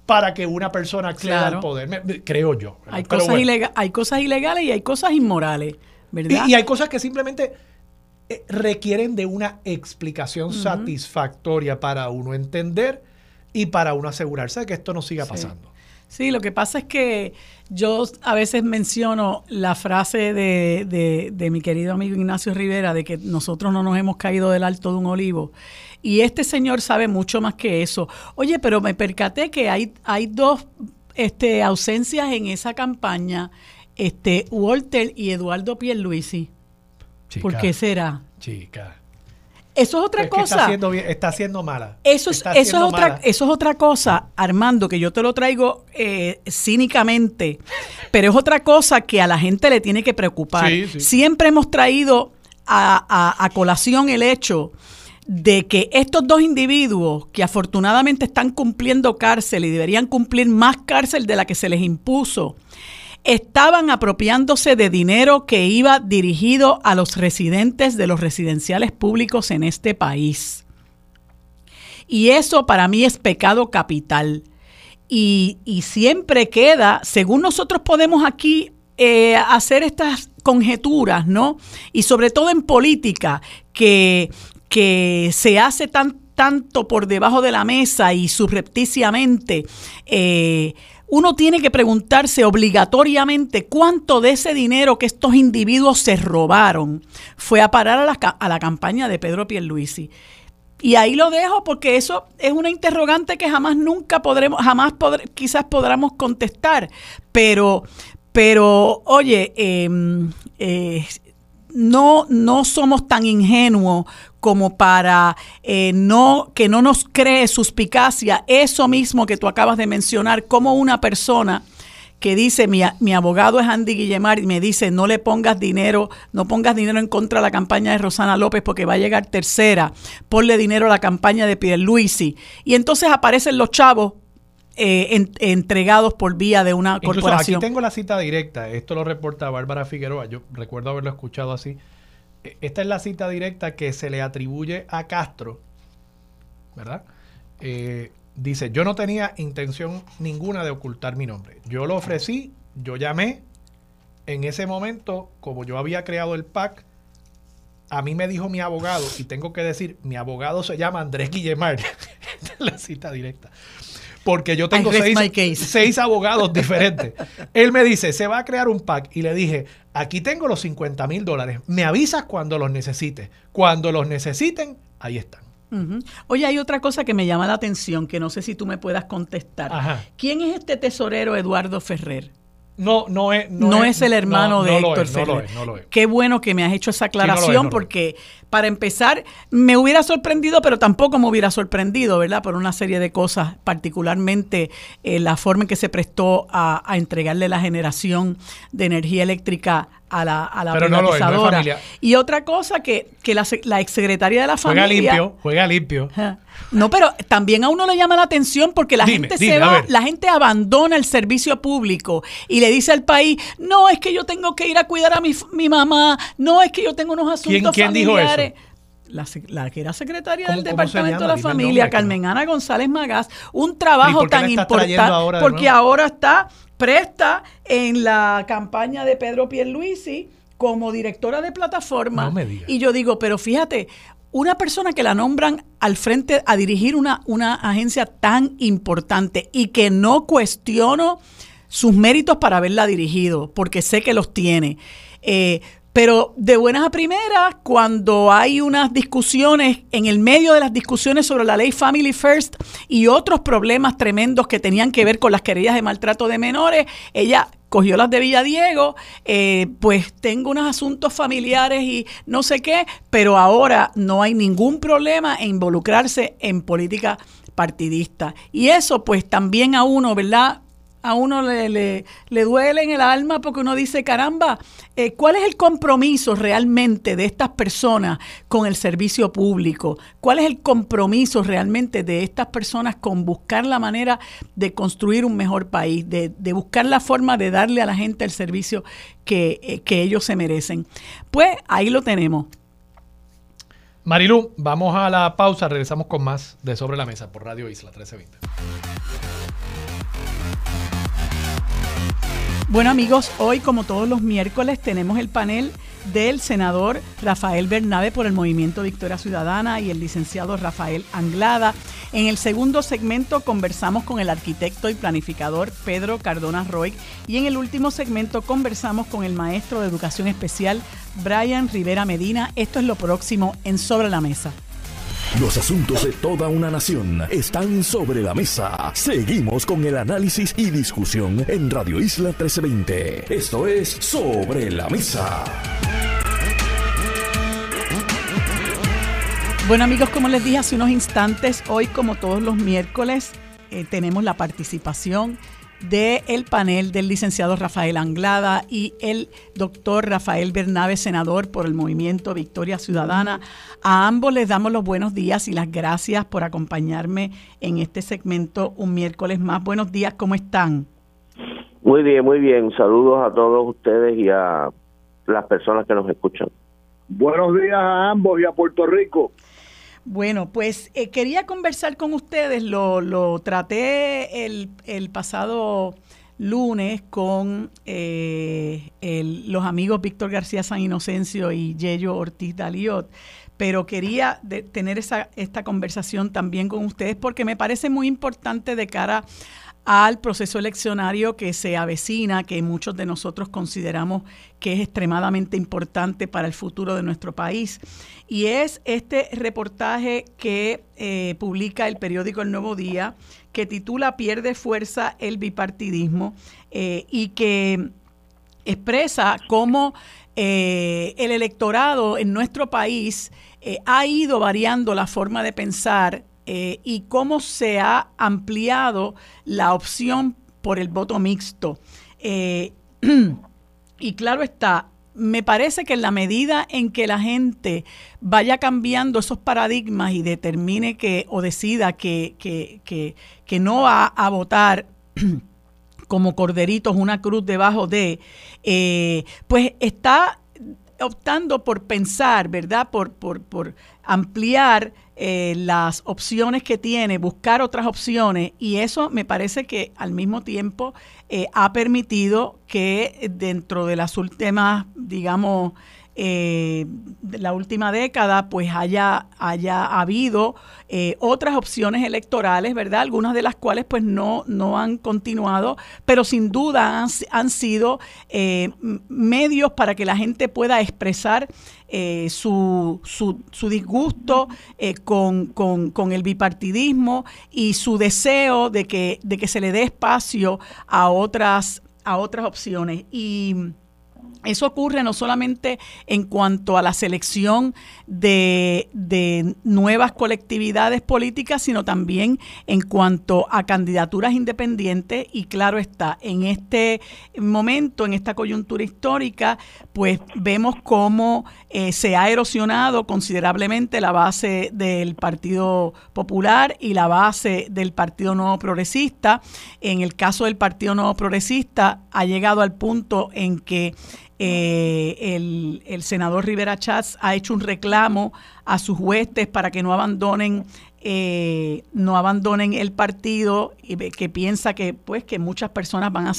para que una persona acceda al poder, creo yo. Hay cosas, hay cosas ilegales y hay cosas inmorales, ¿verdad? y hay cosas que simplemente requieren de una explicación satisfactoria para uno entender y para uno asegurarse de que esto no siga pasando. Sí, lo que pasa es que yo a veces menciono la frase de, de, mi querido amigo Ignacio Rivera de que nosotros no nos hemos caído del alto de un olivo. Y este señor sabe mucho más que eso. Oye, pero me percaté que hay, hay dos este, ausencias en esa campaña, este, Walter y Eduardo Pierluisi. ¿Por qué será? Chica. Eso es otra cosa. Está haciendo, está haciendo mala. Eso es, eso, es otra, eso es otra cosa, Armando, que yo te lo traigo eh, cínicamente, pero es otra cosa que a la gente le tiene que preocupar. Siempre hemos traído a, colación el hecho de que estos dos individuos que afortunadamente están cumpliendo cárcel y deberían cumplir más cárcel de la que se les impuso, estaban apropiándose de dinero que iba dirigido a los residentes de los residenciales públicos en este país. Y eso para mí es pecado capital. Y, siempre queda, según nosotros podemos aquí eh, hacer estas conjeturas, ¿no? Y sobre todo en política, que, que se hace tan, tanto por debajo de la mesa y subrepticiamente, eh, uno tiene que preguntarse obligatoriamente cuánto de ese dinero que estos individuos se robaron fue a parar a la, a la campaña de Pedro Pierluisi. Y ahí lo dejo porque eso es una interrogante que jamás nunca podremos, jamás quizás podamos contestar. Pero, pero oye, em, eh, no, no somos tan ingenuos como para eh, no que no nos cree suspicacia eso mismo que tú acabas de mencionar, como una persona que dice, mi, mi, abogado es Andy Guillemar y me dice, no le pongas dinero, no pongas dinero en contra de la campaña de Rosana López porque va a llegar tercera, ponle dinero a la campaña de Pierluisi. Y entonces aparecen los chavos eh, entregados por vía de una Incluso corporación. Aquí tengo la cita directa, esto lo reporta Bárbara Figueroa, yo recuerdo haberlo escuchado así. Esta es la cita directa que se le atribuye a Castro, ¿verdad? Eh, dice, yo no tenía intención ninguna de ocultar mi nombre. Yo lo ofrecí, yo llamé, en ese momento, como yo había creado el PAC, a mí me dijo mi abogado, y tengo que decir, mi abogado se llama Andrés Guillemar, la cita directa porque yo tengo seis, abogados diferentes. Él me dice, se va a crear un pack y le dije, aquí tengo los 50 mil dólares, me avisas cuando los necesites. Cuando los necesiten, ahí están. Oye, hay otra cosa que me llama la atención, que no sé si tú me puedas contestar. ¿Quién es este tesorero Eduardo Ferrer? No, no es. No, es, el hermano de Héctor Ferrer. Qué bueno que me has hecho esa aclaración, porque para empezar, me hubiera sorprendido, pero tampoco me hubiera sorprendido, ¿verdad? Por una serie de cosas, particularmente eh, la forma en que se prestó a, a entregarle la generación de energía eléctrica a la, a la privatizadora. y otra cosa que, que la, la exsecretaria de la familia... Juega limpio, juega limpio. No, pero también a uno le llama la atención porque la gente se va, la gente abandona el servicio público y le dice al país, no, es que yo tengo que ir a cuidar a mi, mi mamá, no, es que yo tengo unos asuntos ¿Quién, quién familiares. Dijo eso? La, que era secretaria del Departamento de la Familia, Carmen Ana González Magás, un trabajo tan importante, porque ahora está presta en la campaña de Pedro Pierluisi como directora de plataforma. y yo digo, pero fíjate, una persona que la nombran al frente a dirigir una, una agencia tan importante y que no cuestiono sus méritos para haberla dirigido, porque sé que los tiene. Eh, pero de buenas a primeras, cuando hay unas discusiones, en el medio de las discusiones sobre la ley Family First y otros problemas tremendos que tenían que ver con las querellas de maltrato de menores, ella cogió las de Villadiego, eh, pues tengo unos asuntos familiares y no sé qué, pero ahora no hay ningún problema en involucrarse en política partidista. Y eso pues también a uno, ¿verdad? A uno le, le, duele en el alma porque uno dice, caramba, eh, ¿cuál es el compromiso realmente de estas personas con el servicio público? ¿Cuál es el compromiso realmente de estas personas con buscar la manera de construir un mejor país, de, buscar la forma de darle a la gente el servicio que, eh, que ellos se merecen? Pues ahí lo tenemos. Marilu, vamos a la pausa, regresamos con más de Sobre la Mesa por Radio Isla 1320. Bueno amigos, hoy como todos los miércoles tenemos el panel del senador Rafael Bernabe por el Movimiento Victoria Ciudadana y el licenciado Rafael Anglada. En el segundo segmento conversamos con el arquitecto y planificador Pedro Cardona Roy y en el último segmento conversamos con el maestro de educación especial Brian Rivera Medina. Esto es lo próximo en Sobre la Mesa. Los asuntos de toda una nación están sobre la mesa. Seguimos con el análisis y discusión en Radio Isla 1320. Esto es Sobre la Mesa. Bueno amigos, como les dije hace unos instantes, hoy como todos los miércoles eh, tenemos la participación del el panel del licenciado Rafael Anglada y el doctor Rafael Bernabe, senador por el movimiento Victoria Ciudadana. A ambos les damos los buenos días y las gracias por acompañarme en este segmento un miércoles más. Buenos días, ¿cómo están? Muy bien, muy bien. Saludos a todos ustedes y a las personas que nos escuchan. Buenos días a ambos y a Puerto Rico. Bueno, pues eh, quería conversar con ustedes, lo, traté el, el pasado lunes con eh, los amigos Víctor García San Inocencio y Yello Ortiz Daliot, pero quería tener esa, esta conversación también con ustedes porque me parece muy importante de cara al proceso eleccionario que se avecina, que muchos de nosotros consideramos que es extremadamente importante para el futuro de nuestro país. Y es este reportaje que eh, publica el periódico El Nuevo Día, que titula Pierde fuerza el bipartidismo eh, y que expresa cómo eh, el electorado en nuestro país ha ido variando la forma de pensar eh, y cómo se ha ampliado la opción por el voto mixto. Eh, y claro está, me parece que en la medida en que la gente vaya cambiando esos paradigmas y determine que o decida que, que, no va a votar como corderitos una cruz debajo de, eh, pues está optando por pensar, ¿verdad? Por, por, por ampliar eh, las opciones que tiene, buscar otras opciones y eso me parece que al mismo tiempo eh, ha permitido que dentro de las últimas, digamos, eh, la última década, pues haya, haya habido eh, otras opciones electorales, ¿verdad? Algunas de las cuales pues no, no han continuado, pero sin duda han, sido eh, medios para que la gente pueda expresar eh, su, su, su, disgusto con, con, con, el bipartidismo y su deseo de que, de que se le dé espacio a otras, a otras opciones. Y eso ocurre no solamente en cuanto a la selección de, nuevas colectividades políticas, sino también en cuanto a candidaturas independientes. Y claro está, en este momento, en esta coyuntura histórica, pues vemos cómo eh, se ha erosionado considerablemente la base del Partido Popular y la base del Partido Nuevo Progresista. En el caso del Partido Nuevo Progresista, ha llegado al punto en que eh, el, senador Rivera Chats ha hecho un reclamo a sus huestes para que no abandonen eh, no abandonen el partido y que piensa que pues que muchas personas van a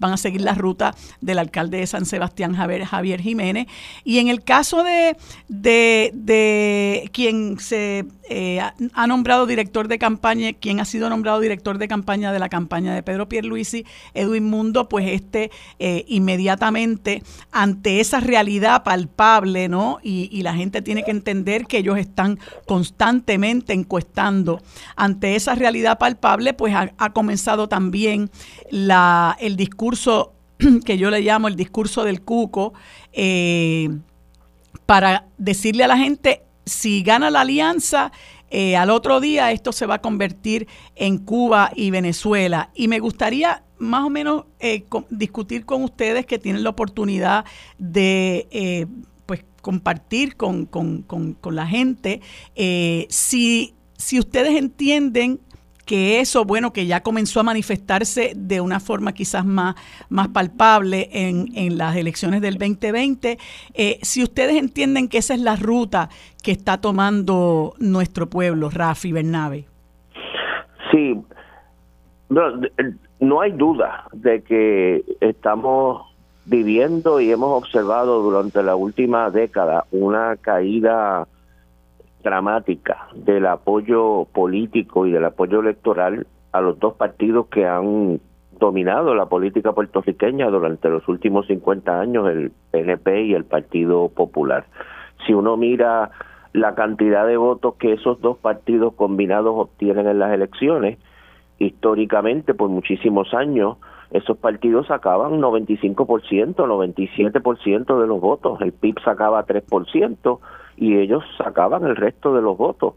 van a seguir la ruta del alcalde de San Sebastián Javier, Javier Jiménez. Y en el caso de, de, quien se eh, ha nombrado director de campaña quien ha sido nombrado director de campaña de la campaña de Pedro Pierluisi Edwin Mundo pues este eh, inmediatamente ante esa realidad palpable no y, y la gente tiene que entender que ellos están constantemente en cuestión ante esa realidad palpable, pues ha, comenzado también el discurso que yo le llamo el discurso del cuco, eh, para decirle a la gente, si gana la alianza, eh, al otro día esto se va a convertir en Cuba y Venezuela. Y me gustaría más o menos eh, discutir con ustedes que tienen la oportunidad de pues compartir con, con, con la gente si si ustedes entienden que eso, bueno, que ya comenzó a manifestarse de una forma quizás más, más palpable en, las elecciones del 2020, eh, si ustedes entienden que esa es la ruta que está tomando nuestro pueblo, Rafi Bernabe. Sí, no, no hay duda de que estamos viviendo y hemos observado durante la última década una caída dramática del apoyo político y del apoyo electoral a los dos partidos que han dominado la política puertorriqueña durante los últimos 50 años, el PNP y el Partido Popular. Si uno mira la cantidad de votos que esos dos partidos combinados obtienen en las elecciones, históricamente por muchísimos años, esos partidos sacaban 95%, 97% de los votos, el PIB sacaba 3%, y ellos sacaban el resto de los votos.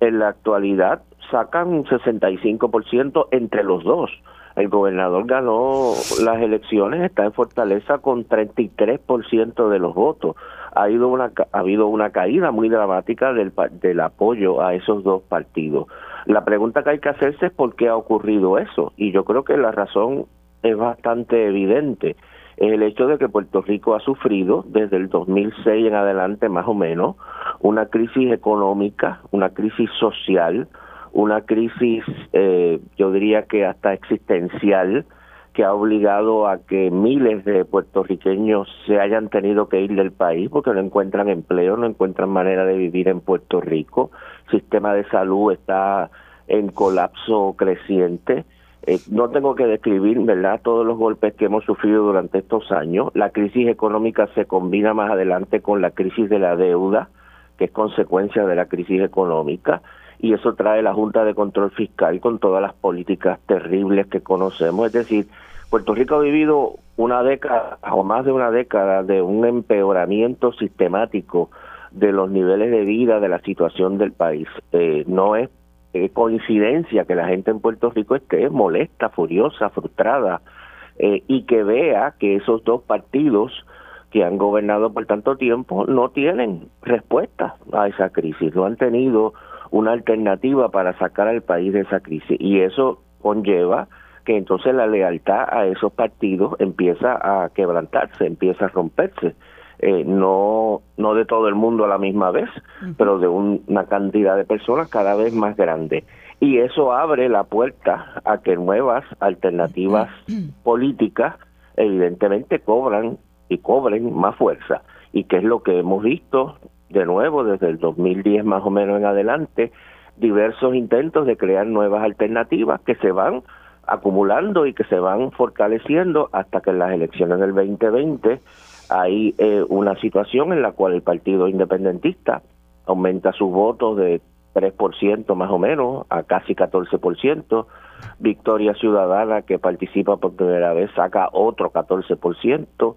En la actualidad sacan un 65% entre los dos. El gobernador ganó las elecciones, está en Fortaleza con 33% de los votos. Ha, habido una, ha habido una caída muy dramática del, del apoyo a esos dos partidos. La pregunta que hay que hacerse es por qué ha ocurrido eso. Y yo creo que la razón es bastante evidente. Es el hecho de que Puerto Rico ha sufrido desde el 2006 en adelante más o menos una crisis económica, una crisis social, una crisis eh, yo diría que hasta existencial que ha obligado a que miles de puertorriqueños se hayan tenido que ir del país porque no encuentran empleo, no encuentran manera de vivir en Puerto Rico. El sistema de salud está en colapso creciente. Eh, no tengo que describir, ¿verdad?, todos los golpes que hemos sufrido durante estos años. La crisis económica se combina más adelante con la crisis de la deuda, que es consecuencia de la crisis económica y eso trae la Junta de Control Fiscal con todas las políticas terribles que conocemos. Es decir, Puerto Rico ha vivido una década o más de una década de un empeoramiento sistemático de los niveles de vida, de la situación del país. Eh, no es coincidencia que la gente en Puerto Rico esté molesta, furiosa, frustrada eh, y que vea que esos dos partidos que han gobernado por tanto tiempo no tienen respuesta a esa crisis, no han tenido una alternativa para sacar al país de esa crisis y eso conlleva que entonces la lealtad a esos partidos empieza a quebrantarse, empieza a romperse. Eh, no, no de todo el mundo a la misma vez, pero de una cantidad de personas cada vez más grande. Y eso abre la puerta a que nuevas alternativas políticas evidentemente cobran y cobren más fuerza. Y que es lo que hemos visto de nuevo desde el 2010 más o menos en adelante, diversos intentos de crear nuevas alternativas que se van acumulando y que se van fortaleciendo hasta que en las elecciones del 2020 hay eh, una situación en la cual el Partido Independentista aumenta sus votos de 3% más o menos a casi 14%, Victoria Ciudadana que participa por primera vez saca otro 14%,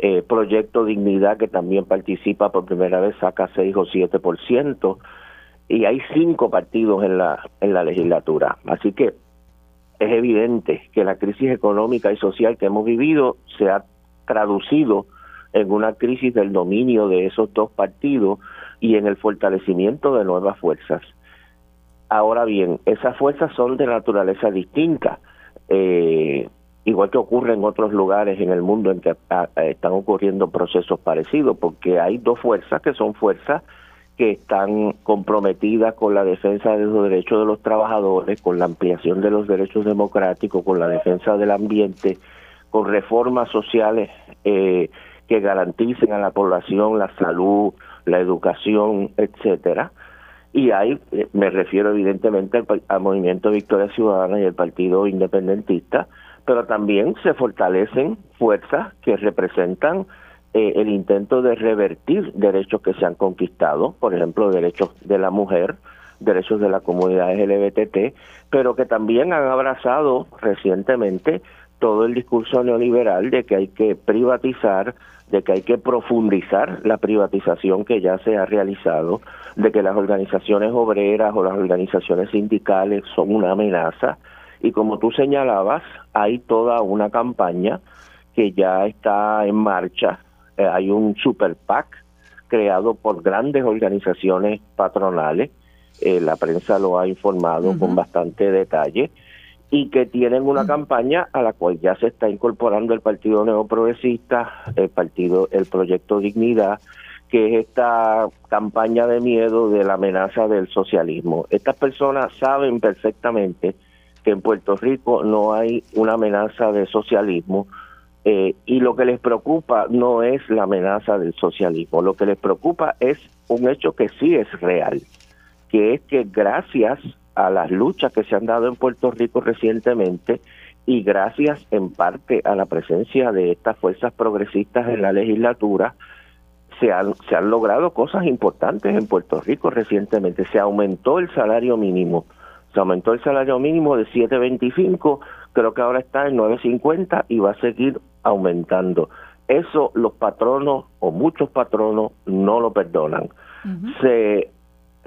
eh, Proyecto Dignidad, que también participa por primera vez, saca 6 o 7%, y hay cinco partidos en la, en la legislatura. Así que es evidente que la crisis económica y social que hemos vivido se ha traducido en una crisis del dominio de esos dos partidos y en el fortalecimiento de nuevas fuerzas. Ahora bien, esas fuerzas son de naturaleza distinta. Eh, igual que ocurre en otros lugares en el mundo en que ah, están ocurriendo procesos parecidos, porque hay dos fuerzas que son fuerzas que están comprometidas con la defensa de los derechos de los trabajadores, con la ampliación de los derechos democráticos, con la defensa del ambiente, con reformas sociales eh, que garanticen a la población la salud, la educación, etcétera. Y hay, eh, me refiero evidentemente al, al Movimiento Victoria Ciudadana y el Partido Independentista, pero también se fortalecen fuerzas que representan eh, el intento de revertir derechos que se han conquistado, por ejemplo, derechos de la mujer, derechos de la comunidad LGBT, pero que también han abrazado recientemente todo el discurso neoliberal de que hay que privatizar, de que hay que profundizar la privatización que ya se ha realizado, de que las organizaciones obreras o las organizaciones sindicales son una amenaza, y como tú señalabas, hay toda una campaña que ya está en marcha. Eh, hay un super PAC creado por grandes organizaciones patronales. Eh, la prensa lo ha informado con bastante detalle y que tienen una campaña a la cual ya se está incorporando el Partido Neoprogresista, el partido, el Proyecto Dignidad, que es esta campaña de miedo de la amenaza del socialismo. Estas personas saben perfectamente que en Puerto Rico no hay una amenaza de socialismo eh, y lo que les preocupa no es la amenaza del socialismo, lo que les preocupa es un hecho que sí es real, que es que gracias a las luchas que se han dado en Puerto Rico recientemente y gracias en parte a la presencia de estas fuerzas progresistas en la legislatura, se han, se han logrado cosas importantes en Puerto Rico recientemente. Se aumentó el salario mínimo se aumentó el salario mínimo de 7.25, creo que ahora está en 9.50 y va a seguir aumentando. Eso los patronos o muchos patronos no lo perdonan. Se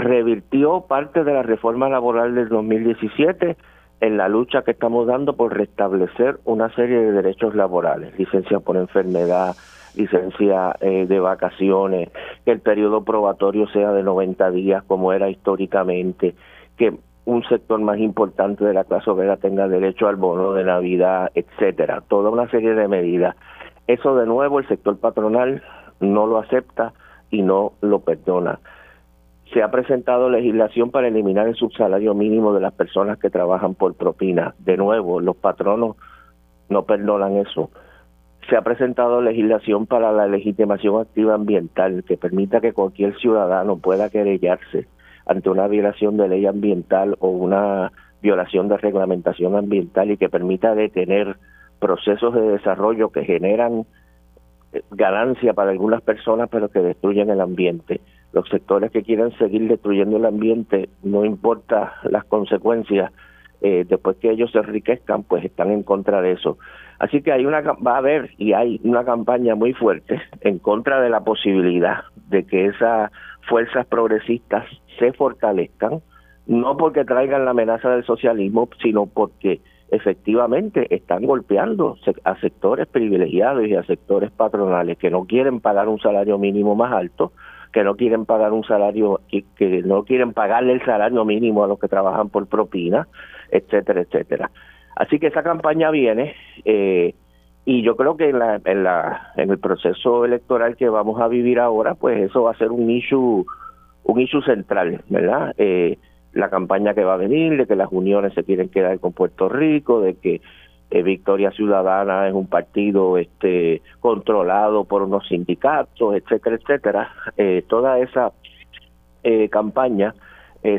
revirtió parte de la reforma laboral del 2017 en la lucha que estamos dando por restablecer una serie de derechos laborales, licencia por enfermedad, licencia eh, de vacaciones, que el periodo probatorio sea de 90 días como era históricamente, que un sector más importante de la clase obrera tenga derecho al bono de Navidad, etcétera, toda una serie de medidas. Eso de nuevo el sector patronal no lo acepta y no lo perdona. Se ha presentado legislación para eliminar el subsalario mínimo de las personas que trabajan por propina. De nuevo, los patronos no perdonan eso. Se ha presentado legislación para la legitimación activa ambiental que permita que cualquier ciudadano pueda querellarse ante una violación de ley ambiental o una violación de reglamentación ambiental y que permita detener procesos de desarrollo que generan eh, ganancia para algunas personas pero que destruyen el ambiente. Los sectores que quieran seguir destruyendo el ambiente, no importa las consecuencias, eh, después que ellos se enriquezcan, pues están en contra de eso. Así que hay una va a haber y hay una campaña muy fuerte en contra de la posibilidad de que esas fuerzas progresistas se fortalezcan, no porque traigan la amenaza del socialismo, sino porque efectivamente están golpeando a sectores privilegiados y a sectores patronales que no quieren pagar un salario mínimo más alto, que no quieren pagar un salario, que, que no quieren pagarle el salario mínimo a los que trabajan por propina, etcétera, etcétera. Así que esa campaña viene eh, y yo creo que en, la, en, la, en el proceso electoral que vamos a vivir ahora, pues eso va a ser un issue, un issue central, ¿verdad? Eh, la campaña que va a venir, de que las uniones se quieren quedar con Puerto Rico, de que eh, Victoria Ciudadana es un partido este controlado por unos sindicatos, etcétera, etcétera. Eh, toda esa eh, campaña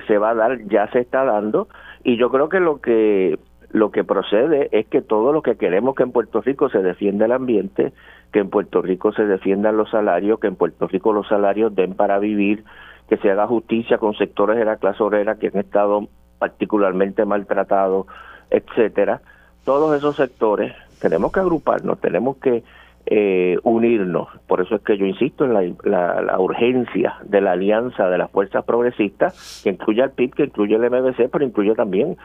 se va a dar, ya se está dando, y yo creo que lo que lo que procede es que todo lo que queremos que en Puerto Rico se defienda el ambiente, que en Puerto Rico se defiendan los salarios, que en Puerto Rico los salarios den para vivir, que se haga justicia con sectores de la clase obrera que han estado particularmente maltratados, etcétera. Todos esos sectores tenemos que agruparnos, tenemos que eh, unirnos. Por eso es que yo insisto en la, la, urgencia de la alianza de las fuerzas progresistas, que incluye al PIB, que incluye el MBC, pero incluye también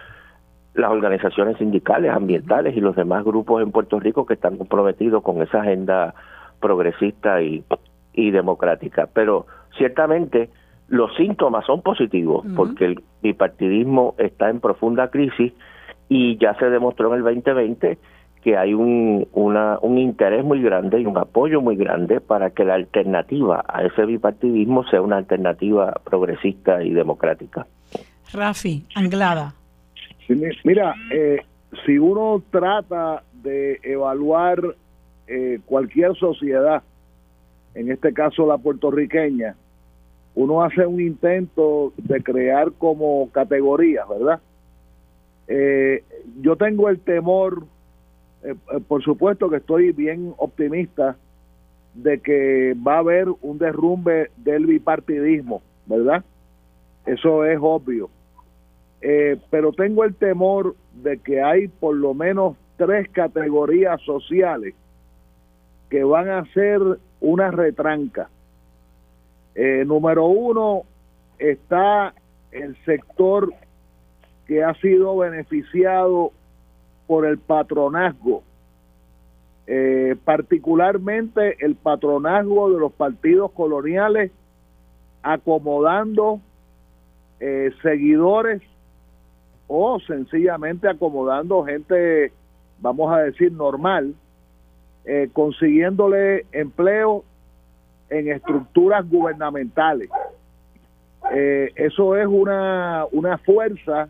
las organizaciones sindicales, ambientales y los demás grupos en Puerto Rico que están comprometidos con esa agenda progresista y, y democrática. Pero ciertamente los síntomas son positivos porque el bipartidismo está en profunda crisis y ya se demostró en el 2020 que hay un, una, un interés muy grande y un apoyo muy grande para que la alternativa a ese bipartidismo sea una alternativa progresista y democrática. Rafi, Anglada mira, eh, si uno trata de evaluar eh, cualquier sociedad, en este caso la puertorriqueña, uno hace un intento de crear como categorías, ¿verdad? Eh, yo tengo el temor, por supuesto que estoy bien optimista de que va a haber un derrumbe del bipartidismo, ¿verdad? Eso es obvio. Eh, pero tengo el temor de que hay por lo menos tres categorías sociales que van a ser una retranca. Eh, número uno está el sector que ha sido beneficiado por el patronazgo, eh, particularmente el patronazgo de los partidos coloniales acomodando seguidores o sencillamente acomodando gente, vamos a decir, normal, eh, consiguiéndole empleo en estructuras gubernamentales. Eh, eso es una, una fuerza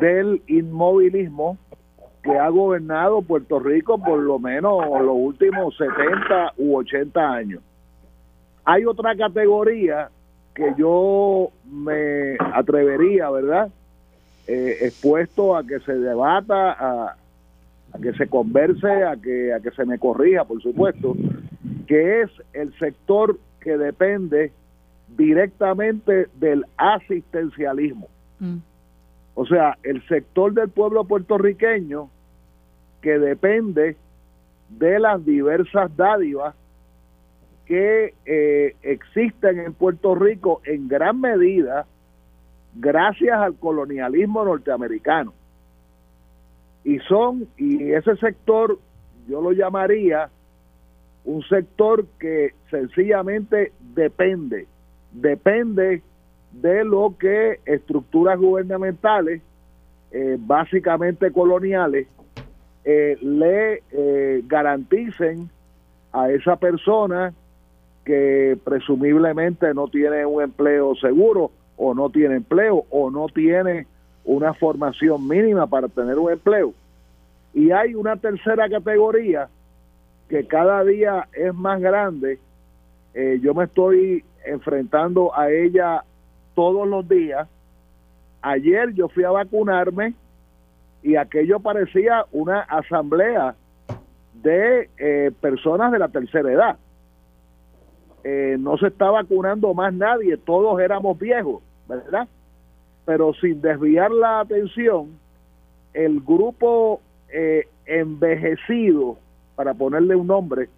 del inmovilismo que ha gobernado Puerto Rico por lo menos los últimos 70 u 80 años. Hay otra categoría que yo me atrevería, ¿verdad?, eh, expuesto a que se debata, a, que se converse, a que, a que se me corrija, por supuesto, que es el sector que depende directamente del asistencialismo. Mm. O sea, el sector del pueblo puertorriqueño que depende de las diversas dádivas que eh, existen en Puerto Rico en gran medida gracias al colonialismo norteamericano. Y son, y ese sector yo lo llamaría un sector que sencillamente depende, depende de lo que estructuras gubernamentales, eh, básicamente coloniales, eh, le eh, garanticen a esa persona que presumiblemente no tiene un empleo seguro o no tiene empleo o no tiene una formación mínima para tener un empleo. Y hay una tercera categoría que cada día es más grande. Yo me estoy enfrentando a ella todos los días. Ayer yo fui a vacunarme y aquello parecía una asamblea de eh, personas de la tercera edad. Eh, no se está vacunando más nadie, todos éramos viejos, ¿verdad? Pero sin desviar la atención, el grupo eh, envejecido, para ponerle un nombre,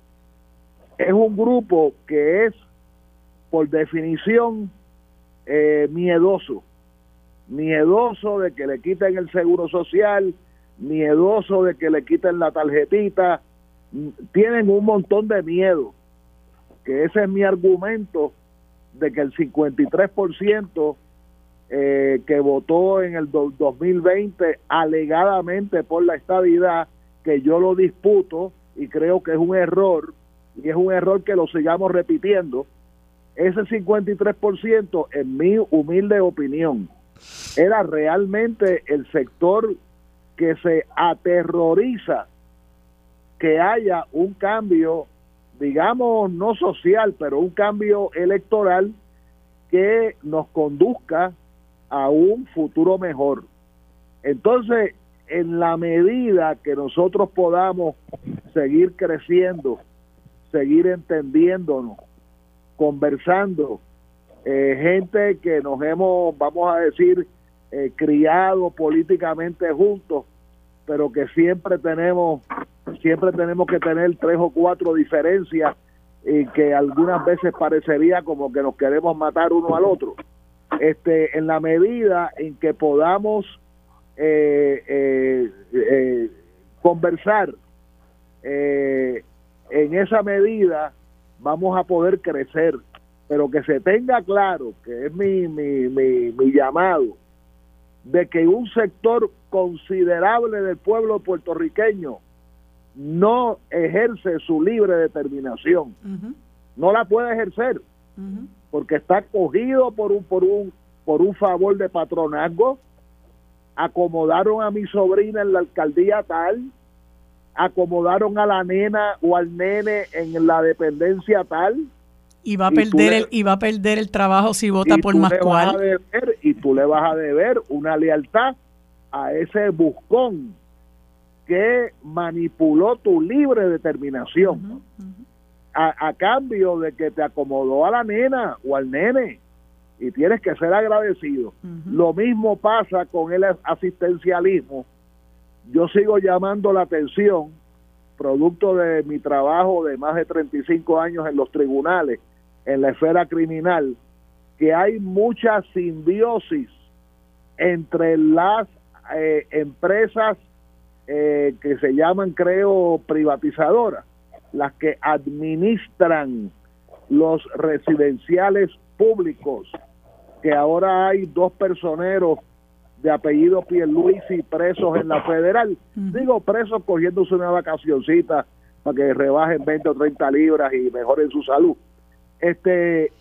es un grupo que es, por definición, miedoso. Miedoso de que le quiten el seguro social, miedoso de que le quiten la tarjetita, tienen un montón de miedo, que ese es mi argumento de que el 53% eh, que votó en el 2020 alegadamente por la estabilidad, que yo lo disputo y creo que es un error, y es un error que lo sigamos repitiendo, ese 53% en mi humilde opinión era realmente el sector que se aterroriza que haya un cambio, digamos, no social, pero un cambio electoral que nos conduzca a un futuro mejor. Entonces, en la medida que nosotros podamos seguir creciendo, seguir entendiéndonos, conversando, eh, gente que nos hemos, vamos a decir, eh, criado políticamente juntos, pero que siempre tenemos, siempre tenemos que tener tres o cuatro diferencias y que algunas veces parecería como que nos queremos matar uno al otro. Este, en la medida en que podamos eh, conversar, en esa medida vamos a poder crecer pero que se tenga claro, que es mi, mi, mi, llamado, de que un sector considerable del pueblo puertorriqueño no ejerce su libre determinación. No la puede ejercer porque está cogido por un por un por un favor de patronazgo. Acomodaron a mi sobrina en la alcaldía tal, acomodaron a la nena o al nene en la dependencia tal y va a perder el y va a perder el trabajo si vota por más cual y tú le vas a deber una lealtad a ese buscón que manipuló tu libre determinación A, cambio de que te acomodó a la nena o al nene y tienes que ser agradecido. Lo mismo pasa con el asistencialismo. Yo sigo llamando la atención, producto de mi trabajo de más de 35 años en los tribunales, en la esfera criminal que hay mucha simbiosis entre las eh, empresas eh, que se llaman, creo, privatizadoras, las que administran los residenciales públicos, que ahora hay dos personeros de apellido Pierluisi presos en la federal. Digo presos cogiéndose una vacacioncita para que rebajen 20 o 30 libras y mejoren su salud. Este,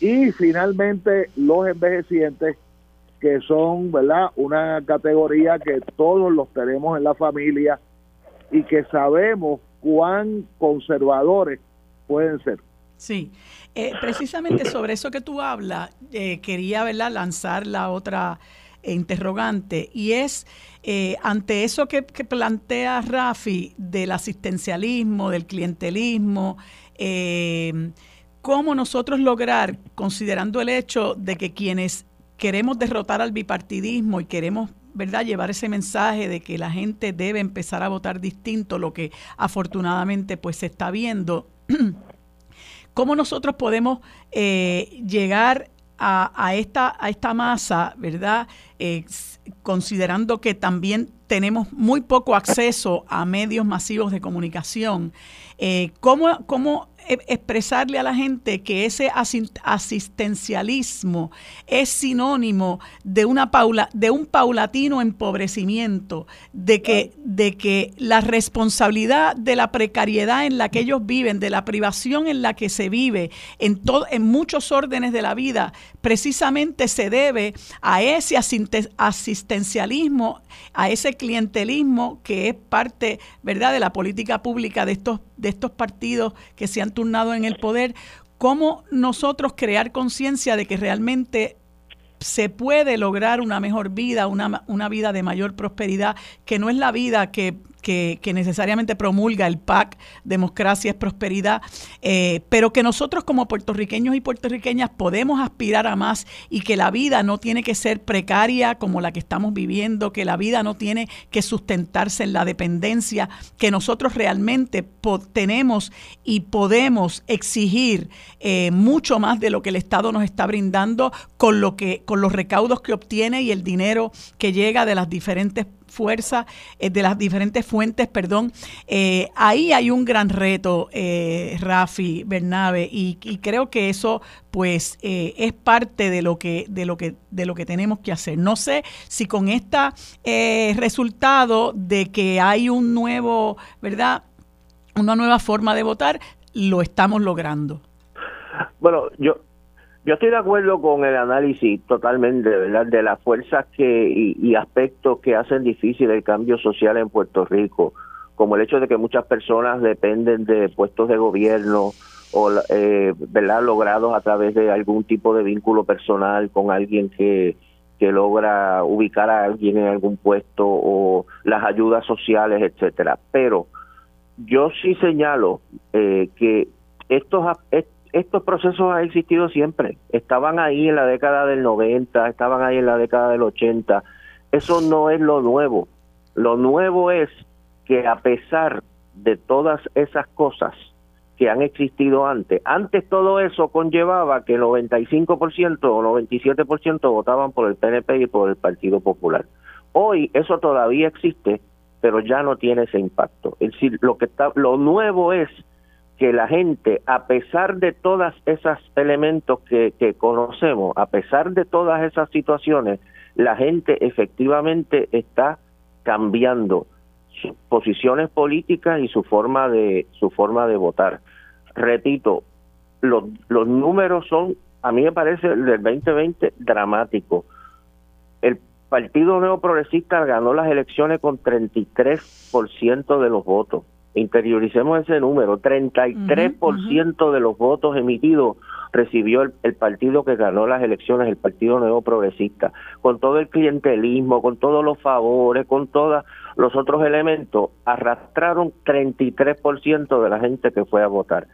y finalmente los envejecientes, que son, ¿verdad? Una categoría que todos los tenemos en la familia y que sabemos cuán conservadores pueden ser. Sí, eh, precisamente sobre eso que tú hablas, eh, quería ¿verdad? lanzar la otra interrogante y es eh, ante eso que, que, plantea Rafi del asistencialismo, del clientelismo, eh, cómo nosotros lograr, considerando el hecho de que quienes queremos derrotar al bipartidismo y queremos ¿verdad? llevar ese mensaje de que la gente debe empezar a votar distinto, lo que afortunadamente pues se está viendo, cómo nosotros podemos eh, llegar a, esta, a esta masa, ¿verdad? Eh, considerando que también tenemos muy poco acceso a medios masivos de comunicación, eh, ¿cómo, ¿cómo expresarle a la gente que ese asistencialismo es sinónimo de, una paula, de un paulatino empobrecimiento, de que, de que la responsabilidad de la precariedad en la que ellos viven, de la privación en la que se vive, en, todo, en muchos órdenes de la vida, precisamente se debe a ese asistencialismo, a ese clientelismo que es parte, ¿verdad?, de la política pública de estos, de estos partidos que se han turnado en el poder. ¿Cómo nosotros crear conciencia de que realmente se puede lograr una mejor vida, una, una, vida de mayor prosperidad, que no es la vida que que, necesariamente promulga el PAC, Democracia es Prosperidad, eh, pero que nosotros como puertorriqueños y puertorriqueñas podemos aspirar a más y que la vida no tiene que ser precaria como la que estamos viviendo, que la vida no tiene que sustentarse en la dependencia, que nosotros realmente tenemos y podemos exigir eh, mucho más de lo que el Estado nos está brindando con lo que con los recaudos que obtiene y el dinero que llega de las diferentes fuerza eh, de las diferentes fuentes, perdón. Eh, ahí hay un gran reto, eh, Rafi Bernabe, y, creo que eso pues eh, es parte de lo que de lo que de lo que tenemos que hacer. No sé si con este resultado de que hay un nuevo, ¿verdad? Una nueva forma de votar, lo estamos logrando. Bueno, yo yo estoy de acuerdo con el análisis totalmente, ¿verdad? De las fuerzas que y, aspectos que hacen difícil el cambio social en Puerto Rico, como el hecho de que muchas personas dependen de puestos de gobierno o, eh, ¿verdad? Logrados a través de algún tipo de vínculo personal con alguien que, que logra ubicar a alguien en algún puesto o las ayudas sociales, etcétera. Pero yo sí señalo eh, que estos, estos estos procesos han existido siempre. Estaban ahí en la década del 90, estaban ahí en la década del 80. Eso no es lo nuevo. Lo nuevo es que a pesar de todas esas cosas que han existido antes, antes todo eso conllevaba que el 95% o 97% votaban por el PNP y por el Partido Popular. Hoy eso todavía existe, pero ya no tiene ese impacto. Es decir, lo que está lo nuevo es que la gente, a pesar de todos esos elementos que, conocemos, a pesar de todas esas situaciones, la gente efectivamente está cambiando sus posiciones políticas y su forma de su forma de votar. Repito, los, números son, a mí me parece el del 2020 dramático. El Partido Neoprogresista ganó las elecciones con 33% de los votos interioricemos ese número, 33% de los votos emitidos recibió el, partido que ganó las elecciones, el Partido Nuevo Progresista, con todo el clientelismo, con todos los favores, con todos los otros elementos, arrastraron 33% de la gente que fue a votar.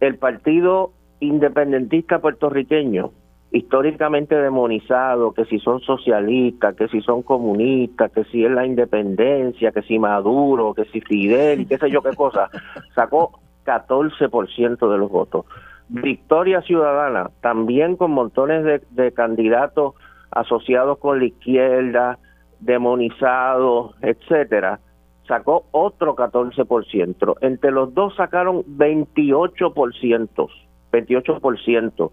El Partido Independentista puertorriqueño históricamente demonizado, que si son socialistas, que si son comunistas, que si es la independencia, que si Maduro, que si Fidel y qué sé yo qué cosa, sacó 14% de los votos. Victoria Ciudadana, también con montones de, de candidatos asociados con la izquierda, demonizados, etcétera, sacó otro 14%. Entre los dos sacaron 28%, 28%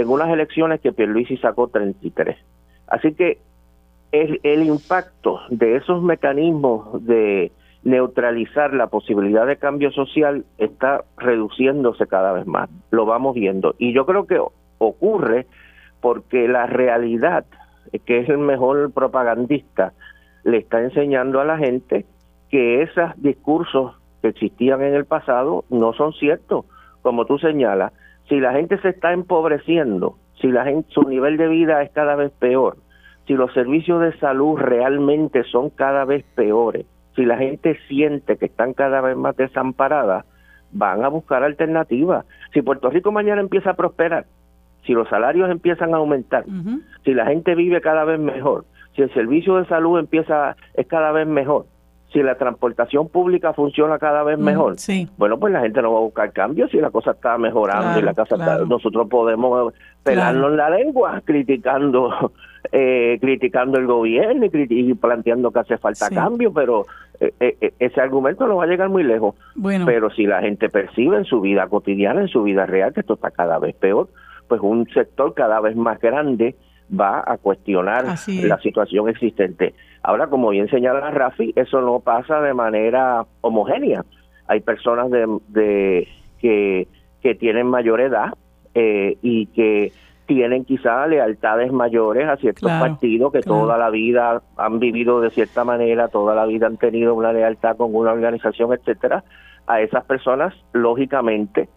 en unas elecciones que Pierluisi sacó 33. Así que el, el impacto de esos mecanismos de neutralizar la posibilidad de cambio social está reduciéndose cada vez más. Lo vamos viendo. Y yo creo que ocurre porque la realidad, que es el mejor propagandista, le está enseñando a la gente que esos discursos que existían en el pasado no son ciertos. Como tú señalas, si la gente se está empobreciendo, si la gente, su nivel de vida es cada vez peor, si los servicios de salud realmente son cada vez peores, si la gente siente que están cada vez más desamparadas, van a buscar alternativas. Si Puerto Rico mañana empieza a prosperar, si los salarios empiezan a aumentar, si la gente vive cada vez mejor, si el servicio de salud empieza es cada vez mejor, si la transportación pública funciona cada vez mm, mejor, bueno, pues la gente no va a buscar cambios si la cosa está mejorando y la casa nosotros podemos pelarnos la lengua criticando eh, criticando el gobierno y, planteando que hace falta cambio, pero eh, eh, ese argumento no va a llegar muy lejos. Bueno. Pero si la gente percibe en su vida cotidiana, en su vida real, que esto está cada vez peor, pues un sector cada vez más grande va a cuestionar la situación existente. Ahora, como bien señala Rafi, eso no pasa de manera homogénea. Hay personas de, que, que tienen mayor edad eh, y que tienen quizá lealtades mayores a ciertos partidos que toda la vida han vivido de cierta manera, toda la vida han tenido una lealtad con una organización, etcétera. A esas personas, lógicamente,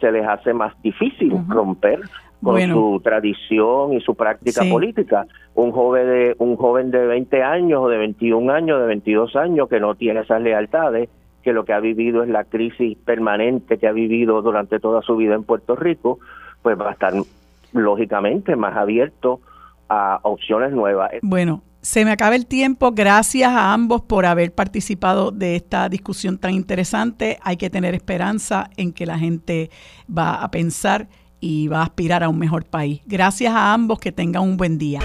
se les hace más difícil romper con su tradición y su práctica política. Un joven de un joven de 20 años o de 21 años, de 22 años que no tiene esas lealtades, que lo que ha vivido es la crisis permanente que ha vivido durante toda su vida en Puerto Rico, pues va a estar lógicamente más abierto a opciones nuevas. Bueno, se me acaba el tiempo. Gracias a ambos por haber participado de esta discusión tan interesante. Hay que tener esperanza en que la gente va a pensar y va a aspirar a un mejor país. Gracias a ambos, que tengan un buen día.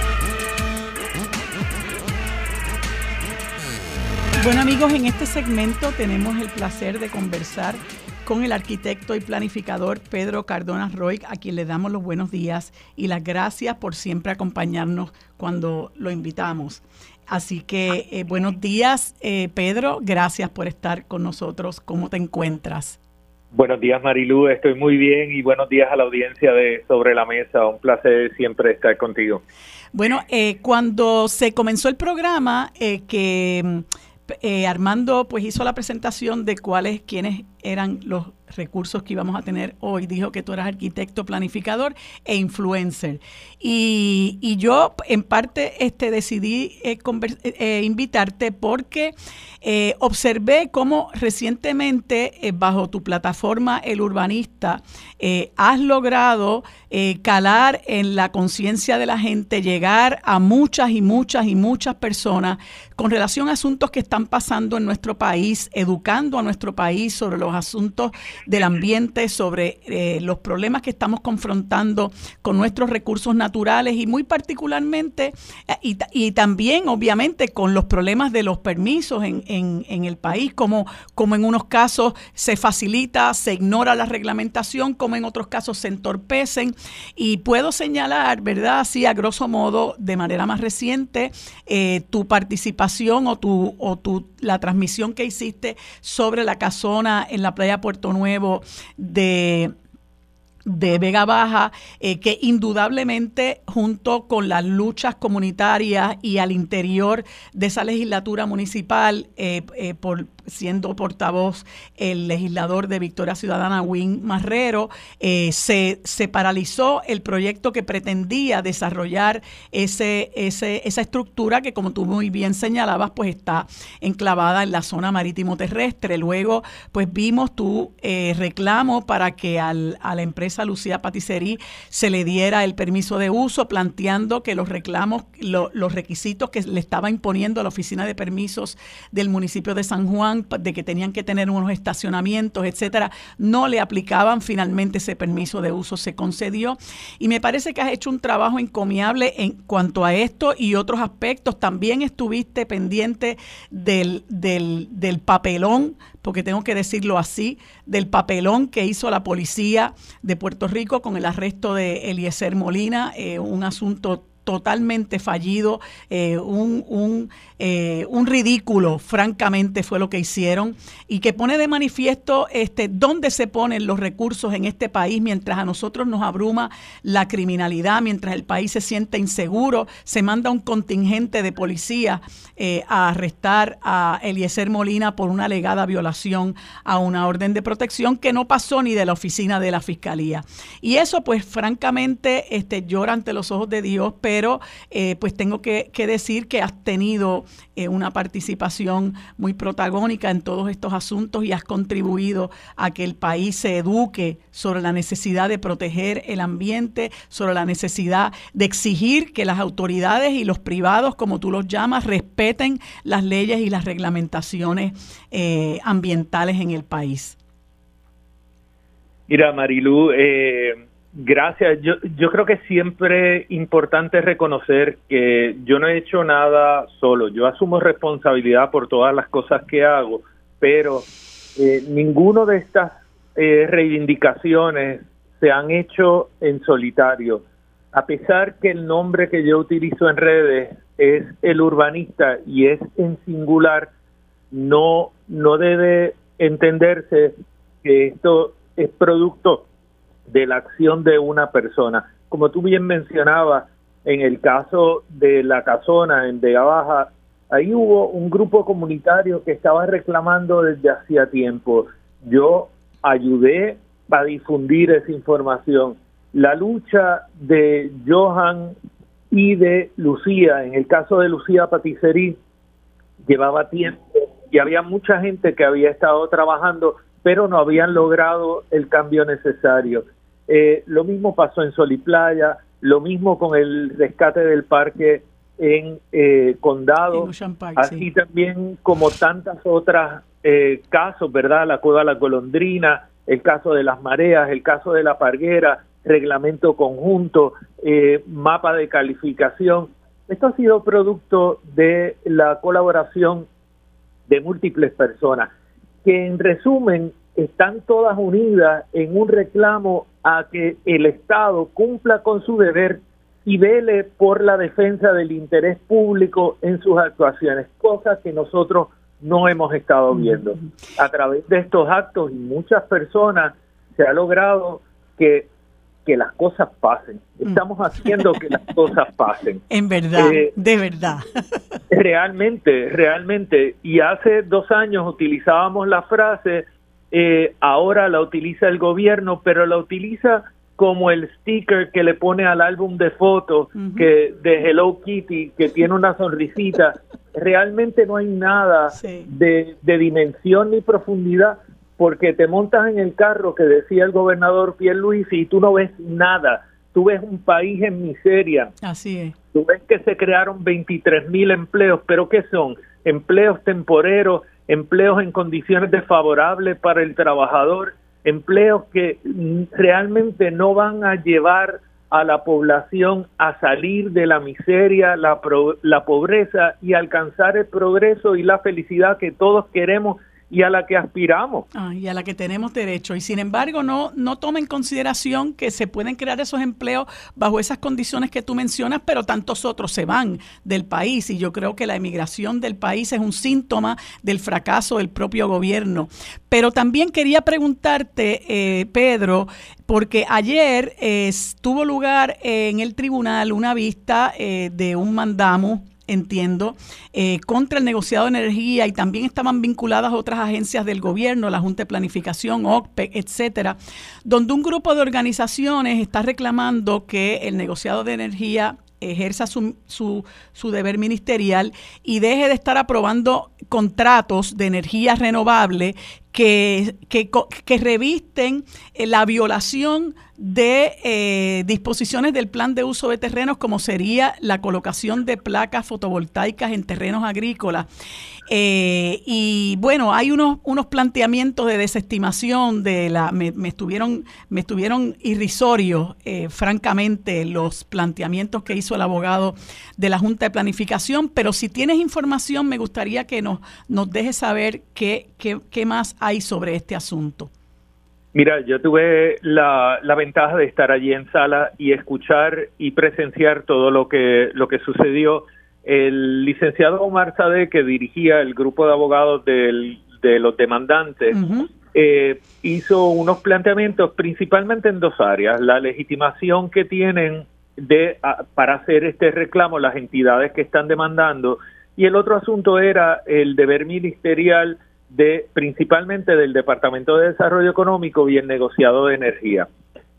Bueno amigos, en este segmento tenemos el placer de conversar con el arquitecto y planificador Pedro Cardona Roy, a quien le damos los buenos días y las gracias por siempre acompañarnos cuando lo invitamos. Así que eh, buenos días, eh, Pedro, gracias por estar con nosotros. ¿Cómo te encuentras? Buenos días, Marilu, estoy muy bien y buenos días a la audiencia de Sobre la Mesa. Un placer siempre estar contigo. Bueno, eh, cuando se comenzó el programa, que Armando pues hizo la presentación de cuáles, quiénes eran los recursos que íbamos a tener hoy. Dijo que tú eras arquitecto, planificador e influencer. Y, y yo en parte este, decidí eh, eh, invitarte porque eh, observé cómo recientemente bajo tu plataforma El Urbanista has logrado calar en la conciencia de la gente, llegar a muchas y muchas y muchas personas con relación a asuntos que están pasando en nuestro país, educando a nuestro país sobre los asuntos del ambiente, sobre eh, los problemas que estamos confrontando con nuestros recursos naturales y muy particularmente, eh, y, también obviamente con los problemas de los permisos en, en, el país, como, como en unos casos se facilita, se ignora la reglamentación, como en otros casos se entorpecen. Y puedo señalar, ¿verdad? Así a grosso modo, de manera más reciente, eh, tu participación o, tu, o tu, la transmisión que hiciste sobre la casona en la playa Puerto Nuevo de de Vega Baja, eh, que indudablemente junto con las luchas comunitarias y al interior de esa legislatura municipal, eh, eh, por, siendo portavoz el legislador de Victoria Ciudadana, Win Marrero, se, se, paralizó el proyecto que pretendía desarrollar ese, ese, esa estructura que, como tú muy bien señalabas, pues está enclavada en la zona marítimo terrestre. Luego, pues vimos tu reclamo para que al, a la empresa a Lucía Patisserie se le diera el permiso de uso, planteando que los reclamos, los requisitos que le estaba imponiendo la oficina de permisos del municipio de San Juan, de que tenían que tener unos estacionamientos, etcétera, no le aplicaban. Finalmente ese permiso de uso se concedió. Y me parece que has hecho un trabajo encomiable en cuanto a esto y otros aspectos. También estuviste pendiente del, del, del papelón porque tengo que decirlo así, del papelón que hizo la policía de Puerto Rico con el arresto de Eliezer Molina, eh, un asunto totalmente fallido, eh, un, un, eh, un, ridículo, francamente, fue lo que hicieron, y que pone de manifiesto este, dónde se ponen los recursos en este país mientras a nosotros nos abruma la criminalidad, mientras el país se siente inseguro, se manda un contingente de policía eh, a arrestar a Eliezer Molina por una alegada violación a una orden de protección que no pasó ni de la oficina de la Fiscalía. Y eso, pues, francamente, este, llora ante los ojos de Dios, pero eh, pues tengo que, decir que has tenido eh, una participación muy protagónica en todos estos asuntos y has contribuido a que el país se eduque sobre la necesidad de proteger el ambiente, sobre la necesidad de exigir que las autoridades y los privados, como tú los llamas, respeten las leyes y las reglamentaciones eh, ambientales en el país. Mira, Marilu, Gracias. Yo, yo creo que siempre es importante reconocer que yo no he hecho nada solo. Yo asumo responsabilidad por todas las cosas que hago, pero eh, ninguno de estas eh, reivindicaciones se han hecho en solitario. A pesar que el nombre que yo utilizo en redes es el urbanista y es en singular, no, no debe entenderse que esto es producto de la acción de una persona. Como tú bien mencionabas, en el caso de la casona en Vega Baja, ahí hubo un grupo comunitario que estaba reclamando desde hacía tiempo. Yo ayudé a difundir esa información. La lucha de Johan y de Lucía, en el caso de Lucía Paticerí, llevaba tiempo y había mucha gente que había estado trabajando, pero no habían logrado el cambio necesario. Eh, lo mismo pasó en Sol y Playa, lo mismo con el rescate del parque en eh, Condado, así también como tantas otras eh, casos, ¿verdad? La Cueva la Golondrina, el caso de las mareas, el caso de la parguera, reglamento conjunto, eh, mapa de calificación. Esto ha sido producto de la colaboración de múltiples personas, que en resumen están todas unidas en un reclamo a que el Estado cumpla con su deber y vele por la defensa del interés público en sus actuaciones, cosas que nosotros no hemos estado viendo. A través de estos actos y muchas personas se ha logrado que, que las cosas pasen. Mm. Estamos haciendo que las cosas pasen. En verdad, eh, de verdad. Realmente, realmente. Y hace dos años utilizábamos la frase, eh, ahora la utiliza el gobierno, pero la utiliza como el sticker que le pone al álbum de fotos que de Hello Kitty que tiene una sonrisita. Realmente no hay nada de, dimensión ni profundidad porque te montas en el carro que decía el gobernador Luis y tú no ves nada. Tú ves un país en miseria. Así es. Tú ves que se crearon 23 mil empleos pero qué son empleos temporeros empleos en condiciones desfavorables para el trabajador empleos que realmente no van a llevar a la población a salir de la miseria, la, la pobreza y alcanzar el progreso y la felicidad que todos queremos y a la que aspiramos. Ah, y a la que tenemos derecho. Y sin embargo, no, no toma en consideración que se pueden crear esos empleos bajo esas condiciones que tú mencionas, pero tantos otros se van del país. Y yo creo que la emigración del país es un síntoma del fracaso del propio gobierno. Pero también quería preguntarte, eh, Pedro, porque ayer eh, tuvo lugar en el tribunal una vista eh, de un mandamo entiendo, eh, contra el negociado de energía y también estaban vinculadas otras agencias del gobierno, la Junta de Planificación, OCPE, etcétera, donde un grupo de organizaciones está reclamando que el negociado de energía ejerza su, su, su, deber ministerial y deje de estar aprobando contratos de energía renovable que, que, revisten eh, la violación de eh, disposiciones del plan de uso de terrenos como sería la colocación de placas fotovoltaicas en terrenos agrícolas. Eh, y bueno, hay unos, unos planteamientos de desestimación de la, me, estuvieron, me estuvieron irrisorios, francamente, los planteamientos que hizo el abogado de la Junta de Planificación, pero si tienes información me gustaría que nos, nos dejes saber qué, qué, qué más hay sobre este asunto? Mira, yo tuve la, la, ventaja de estar allí en sala y escuchar y presenciar todo lo que, lo que sucedió. El licenciado Omar Sade, que dirigía el grupo de abogados del, de los demandantes, eh, hizo unos planteamientos principalmente en dos áreas. La legitimación que tienen de, para hacer este reclamo las entidades que están demandando y el otro asunto era el deber ministerial de principalmente del Departamento de Desarrollo Económico y el negociado de energía.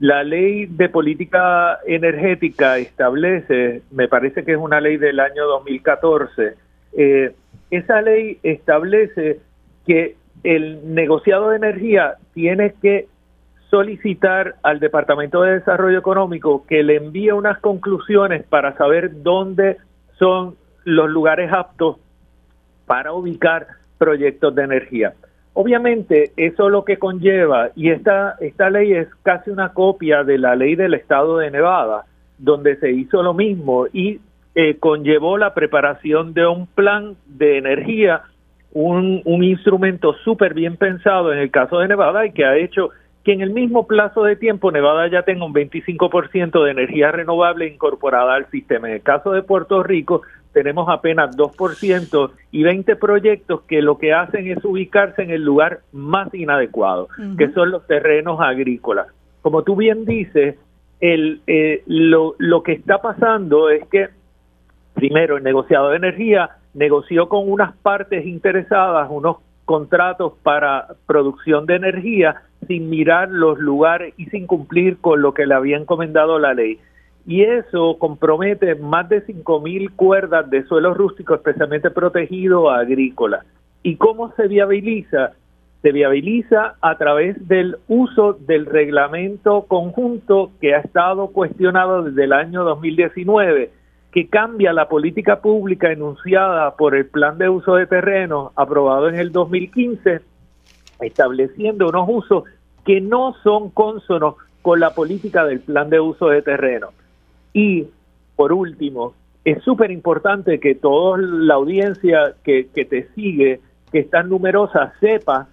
La ley de política energética establece, me parece que es una ley del año 2014, eh, esa ley establece que el negociado de energía tiene que solicitar al Departamento de Desarrollo Económico que le envíe unas conclusiones para saber dónde son los lugares aptos para ubicar proyectos de energía. Obviamente, eso lo que conlleva, y esta, esta ley es casi una copia de la ley del estado de Nevada, donde se hizo lo mismo y eh, conllevó la preparación de un plan de energía, un, un instrumento súper bien pensado en el caso de Nevada y que ha hecho que en el mismo plazo de tiempo Nevada ya tenga un 25% de energía renovable incorporada al sistema. En el caso de Puerto Rico, tenemos apenas 2% y 20 proyectos que lo que hacen es ubicarse en el lugar más inadecuado, que son los terrenos agrícolas. Como tú bien dices, el, eh, lo, lo que está pasando es que, primero, el negociado de energía negoció con unas partes interesadas unos contratos para producción de energía sin mirar los lugares y sin cumplir con lo que le había encomendado la ley y eso compromete más de 5.000 cuerdas de suelo rústico especialmente protegido agrícola. ¿Y cómo se viabiliza? Se viabiliza a través del uso del reglamento conjunto que ha estado cuestionado desde el año 2019, que cambia la política pública enunciada por el Plan de Uso de Terrenos aprobado en el 2015, estableciendo unos usos que no son cónsonos con la política del Plan de Uso de Terrenos. Y, por último, es súper importante que toda la audiencia que, que te sigue, que es tan numerosa, sepa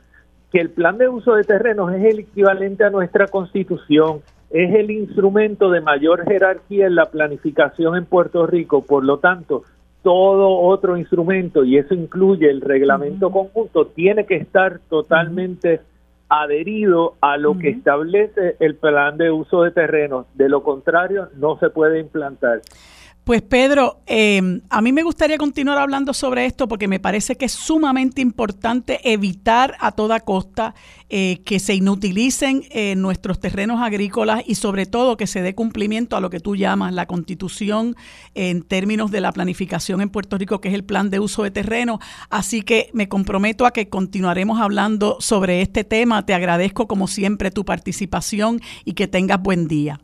que el plan de uso de terrenos es el equivalente a nuestra constitución, es el instrumento de mayor jerarquía en la planificación en Puerto Rico, por lo tanto, todo otro instrumento, y eso incluye el reglamento conjunto, tiene que estar totalmente adherido a lo que establece el plan de uso de terrenos. De lo contrario, no se puede implantar. Pues Pedro, em, a mí me gustaría continuar hablando sobre esto porque me parece que es sumamente importante evitar a toda costa eh, que se inutilicen eh, nuestros terrenos agrícolas y sobre todo que se dé cumplimiento a lo que tú llamas la constitución en términos de la planificación en Puerto Rico, que es el plan de uso de terreno. Así que me comprometo a que continuaremos hablando sobre este tema. Te agradezco como siempre tu participación y que tengas buen día.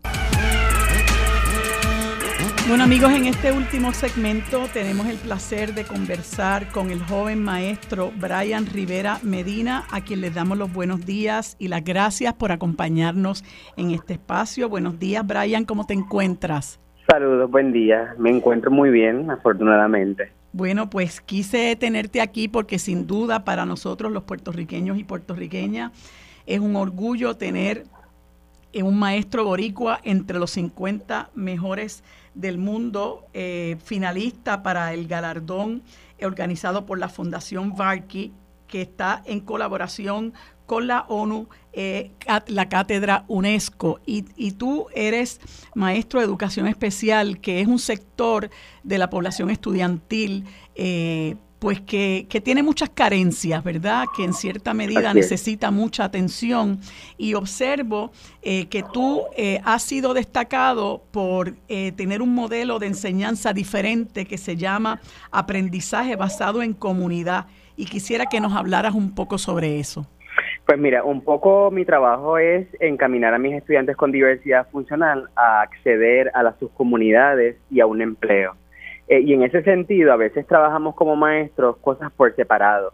Bueno amigos, en este último segmento tenemos el placer de conversar con el joven maestro Brian Rivera Medina, a quien les damos los buenos días y las gracias por acompañarnos en este espacio. Buenos días Brian, ¿cómo te encuentras? Saludos, buen día. Me encuentro muy bien, afortunadamente. Bueno, pues quise tenerte aquí porque sin duda para nosotros los puertorriqueños y puertorriqueñas es un orgullo tener un maestro boricua entre los 50 mejores del mundo, eh, finalista para el galardón organizado por la Fundación Varki, que está en colaboración con la ONU, eh, la cátedra UNESCO. Y, y, tú eres maestro de educación especial, que es un sector de la población estudiantil eh, pues que, tiene muchas carencias, ¿verdad? Que en cierta medida necesita mucha atención. Y observo eh, que tú eh, has sido destacado por eh, tener un modelo de enseñanza diferente que se llama aprendizaje basado en comunidad. Y quisiera que nos hablaras un poco sobre eso. Pues mira, un poco mi trabajo es encaminar a mis estudiantes con diversidad funcional a acceder a las subcomunidades y a un empleo. Eh, y en ese sentido, a veces trabajamos como maestros cosas por separado,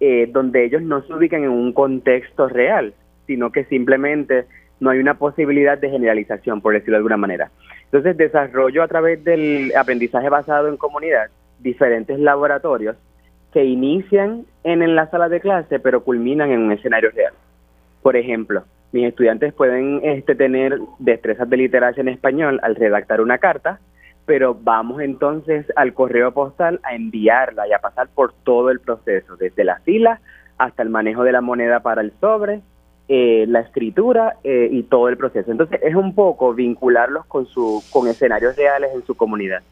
eh, donde ellos no se ubican en un contexto real, sino que simplemente no hay una posibilidad de generalización, por decirlo de alguna manera. Entonces, desarrollo a través del aprendizaje basado en comunidad diferentes laboratorios que inician en, la sala de clase, pero culminan en un escenario real. Por ejemplo, mis estudiantes pueden este, tener destrezas de literacia en español al redactar una carta, pero vamos entonces al correo postal a enviarla y a pasar por todo el proceso, desde la fila hasta el manejo de la moneda para el sobre, eh, la escritura eh, y todo el proceso. Entonces es un poco vincularlos con, su, con escenarios reales en su comunidad.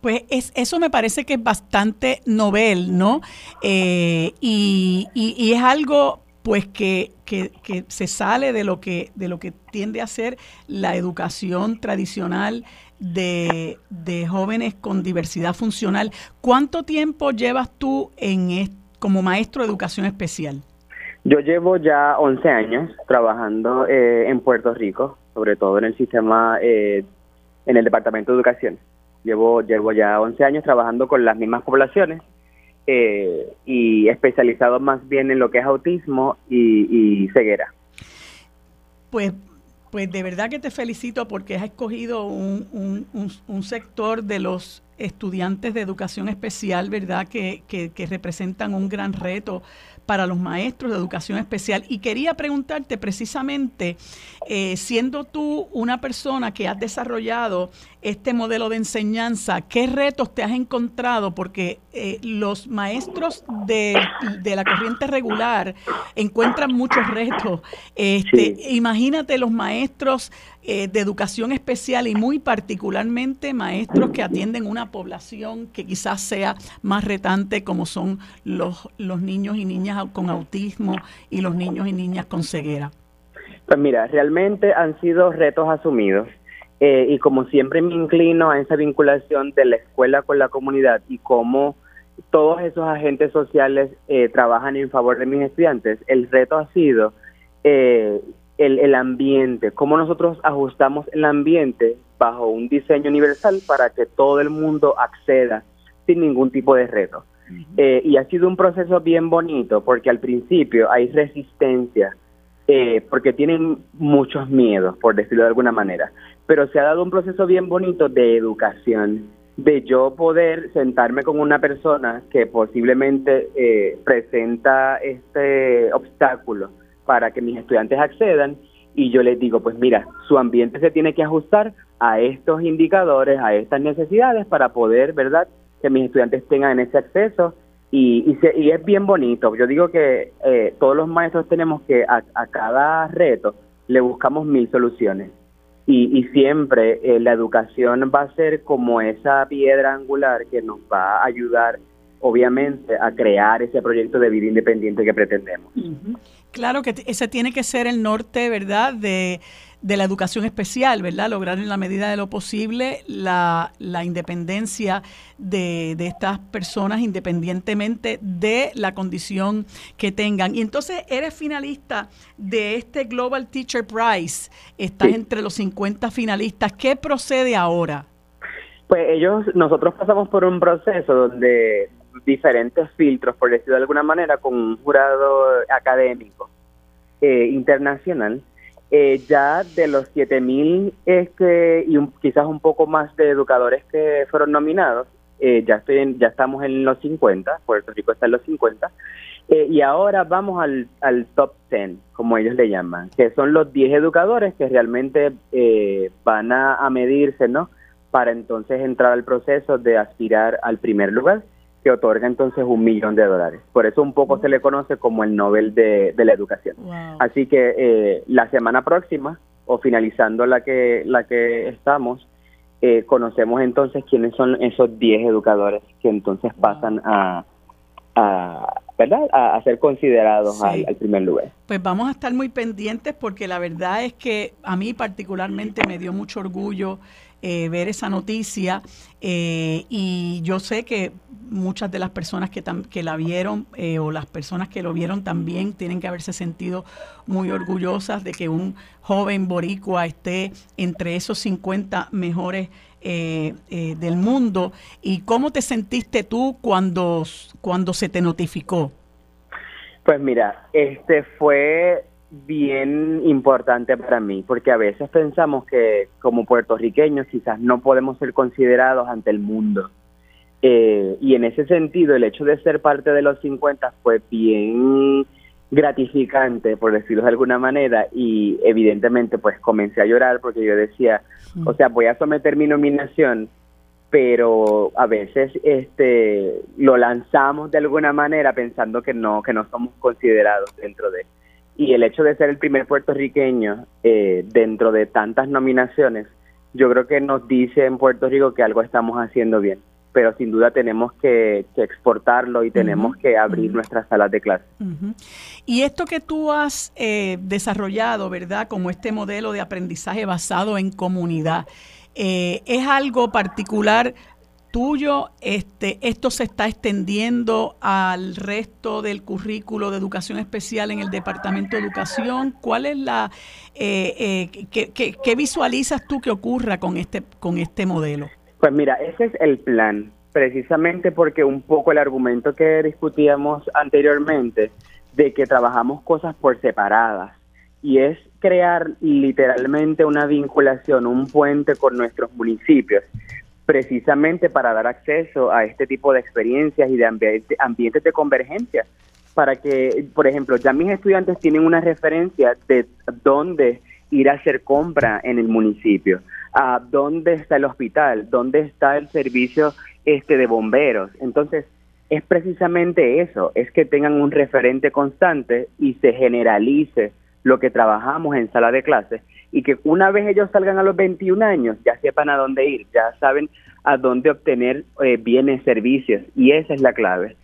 Pues es, eso me parece que es bastante novel, ¿no? Eh, y, y es algo pues que, que, se sale de lo que, de lo que tiende a ser la educación tradicional de, jóvenes con diversidad funcional. ¿Cuánto tiempo llevas tú en como maestro de educación especial? Yo llevo ya 11 años trabajando eh, en Puerto Rico, sobre todo en el sistema, eh, en el Departamento de Educación. Llevo, llevo ya 11 años trabajando con las mismas poblaciones eh, y especializado más bien en lo que es autismo y, ceguera. Pues pues de verdad que te felicito porque has escogido un, un, sector de los estudiantes de educación especial, ¿verdad? Que, que, representan un gran reto para los maestros de educación especial. Y quería preguntarte precisamente, eh, siendo tú una persona que has desarrollado este modelo de enseñanza, ¿qué retos te has encontrado? Porque eh, los maestros de, la corriente regular encuentran muchos retos. Este, Imagínate los maestros eh, de educación especial y muy particularmente maestros que atienden una población que quizás sea más retante como son los, los niños y niñas con autismo y los niños y niñas con ceguera. Pues mira, realmente han sido retos asumidos eh, y como siempre me inclino a esa vinculación de la escuela con la comunidad y cómo todos esos agentes sociales eh, trabajan en favor de mis estudiantes, el reto ha sido eh, el, ambiente, cómo nosotros ajustamos el ambiente bajo un diseño universal para que todo el mundo acceda sin ningún tipo de reto. Eh, y ha sido un proceso bien bonito porque al principio hay resistencia, eh, porque tienen muchos miedos, por decirlo de alguna manera, pero se ha dado un proceso bien bonito de educación, de yo poder sentarme con una persona que posiblemente eh, presenta este obstáculo para que mis estudiantes accedan y yo les digo, pues mira, su ambiente se tiene que ajustar a estos indicadores, a estas necesidades para poder, ¿verdad?, que mis estudiantes tengan ese acceso y, y, es bien bonito. Yo digo que eh, todos los maestros tenemos que a, cada reto le buscamos mil soluciones y, y siempre eh, la educación va a ser como esa piedra angular que nos va a ayudar obviamente a crear ese proyecto de vida independiente que pretendemos. Claro que ese tiene que ser el norte, ¿verdad?, de, la educación especial, ¿verdad? Lograr en la medida de lo posible la, independencia de, estas personas independientemente de la condición que tengan. Y entonces eres finalista de este Global Teacher Prize, estás entre los 50 finalistas. ¿Qué procede ahora? Pues ellos, nosotros pasamos por un proceso donde diferentes filtros, por decirlo de alguna manera, con un jurado académico eh, internacional. Eh, ya de los 7.000 este, y quizás un poco más de educadores que fueron nominados, eh, ya, estoy ya estamos en los 50, Puerto Rico está en los 50, y ahora vamos al, al top 10, como ellos le llaman, que son los 10 educadores que realmente van a, a medirse, ¿no? Para entonces entrar al proceso de aspirar al primer lugar que otorga entonces un millón de dólares. Por eso un poco se le conoce como el Nobel de, la Educación. Así que eh, la semana próxima, o finalizando la que, la que estamos, eh, conocemos entonces quiénes son esos 10 educadores que entonces pasan a, a ¿verdad? A, ser considerados al, primer lugar. Pues vamos a estar muy pendientes porque la verdad es que a mí particularmente me dio mucho orgullo eh, ver esa noticia eh, y yo sé que muchas de las personas que, que la vieron eh, o las personas que lo vieron también tienen que haberse sentido muy orgullosas de que un joven boricua esté entre esos 50 mejores del mundo. ¿Y cómo te sentiste tú cuando, cuando se te notificó? Pues mira, este fue bien importante para mí, porque a veces pensamos que como puertorriqueños quizás no podemos ser considerados ante el mundo. Eh, y en ese sentido, el hecho de ser parte de los 50 fue bien gratificante, por decirlo de alguna manera, y evidentemente pues comencé a llorar porque yo decía, o sea, voy a someter mi nominación, pero a veces este lo lanzamos de alguna manera pensando que no que no somos considerados dentro de y el hecho de ser el primer puertorriqueño eh, dentro de tantas nominaciones, yo creo que nos dice en Puerto Rico que algo estamos haciendo bien, pero sin duda tenemos que, exportarlo y tenemos que abrir nuestras salas de clase. Y esto que tú has eh, desarrollado, ¿verdad? Como este modelo de aprendizaje basado en comunidad, eh, ¿es algo particular tuyo, este, esto se está extendiendo al resto del currículo de educación especial en el Departamento de Educación. ¿Cuál es la, eh, eh, qué, visualizas tú que ocurra con este, con este modelo? Pues mira, ese es el plan. precisamente porque un poco el argumento que discutíamos anteriormente de que trabajamos cosas por separadas y es crear literalmente una vinculación, un puente con nuestros municipios, precisamente para dar acceso a este tipo de experiencias y de ambientes de convergencia, para que, por ejemplo, ya mis estudiantes tienen una referencia de dónde ir a hacer compra en el municipio, a dónde está el hospital, dónde está el servicio este de bomberos. Entonces, es precisamente eso, es que tengan un referente constante y se generalice lo que trabajamos en sala de clases y que una vez ellos salgan a los 21 años ya sepan a dónde ir, ya saben a dónde obtener eh, bienes, servicios y esa es la clave.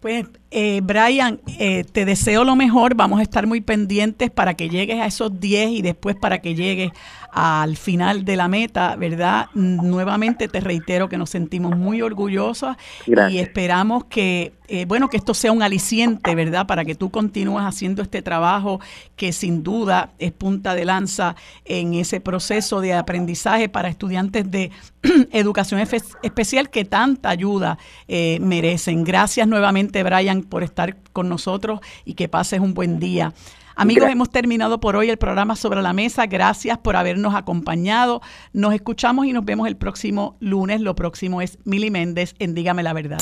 Pues eh, Brian, eh, te deseo lo mejor, vamos a estar muy pendientes para que llegues a esos 10 y después para que llegues al final de la meta, ¿verdad? Nuevamente te reitero que nos sentimos muy orgullosos y esperamos que, eh, bueno, que esto sea un aliciente, ¿verdad? Para que tú continúes haciendo este trabajo que sin duda es punta de lanza en ese proceso de aprendizaje para estudiantes de educación especial que tanta ayuda eh, merecen. Gracias nuevamente, Brian, por estar con nosotros y que pases un buen día. Amigos, hemos terminado por hoy el programa sobre la mesa. Gracias por habernos acompañado. Nos escuchamos y nos vemos el próximo lunes. Lo próximo es Mili Méndez en Dígame la Verdad.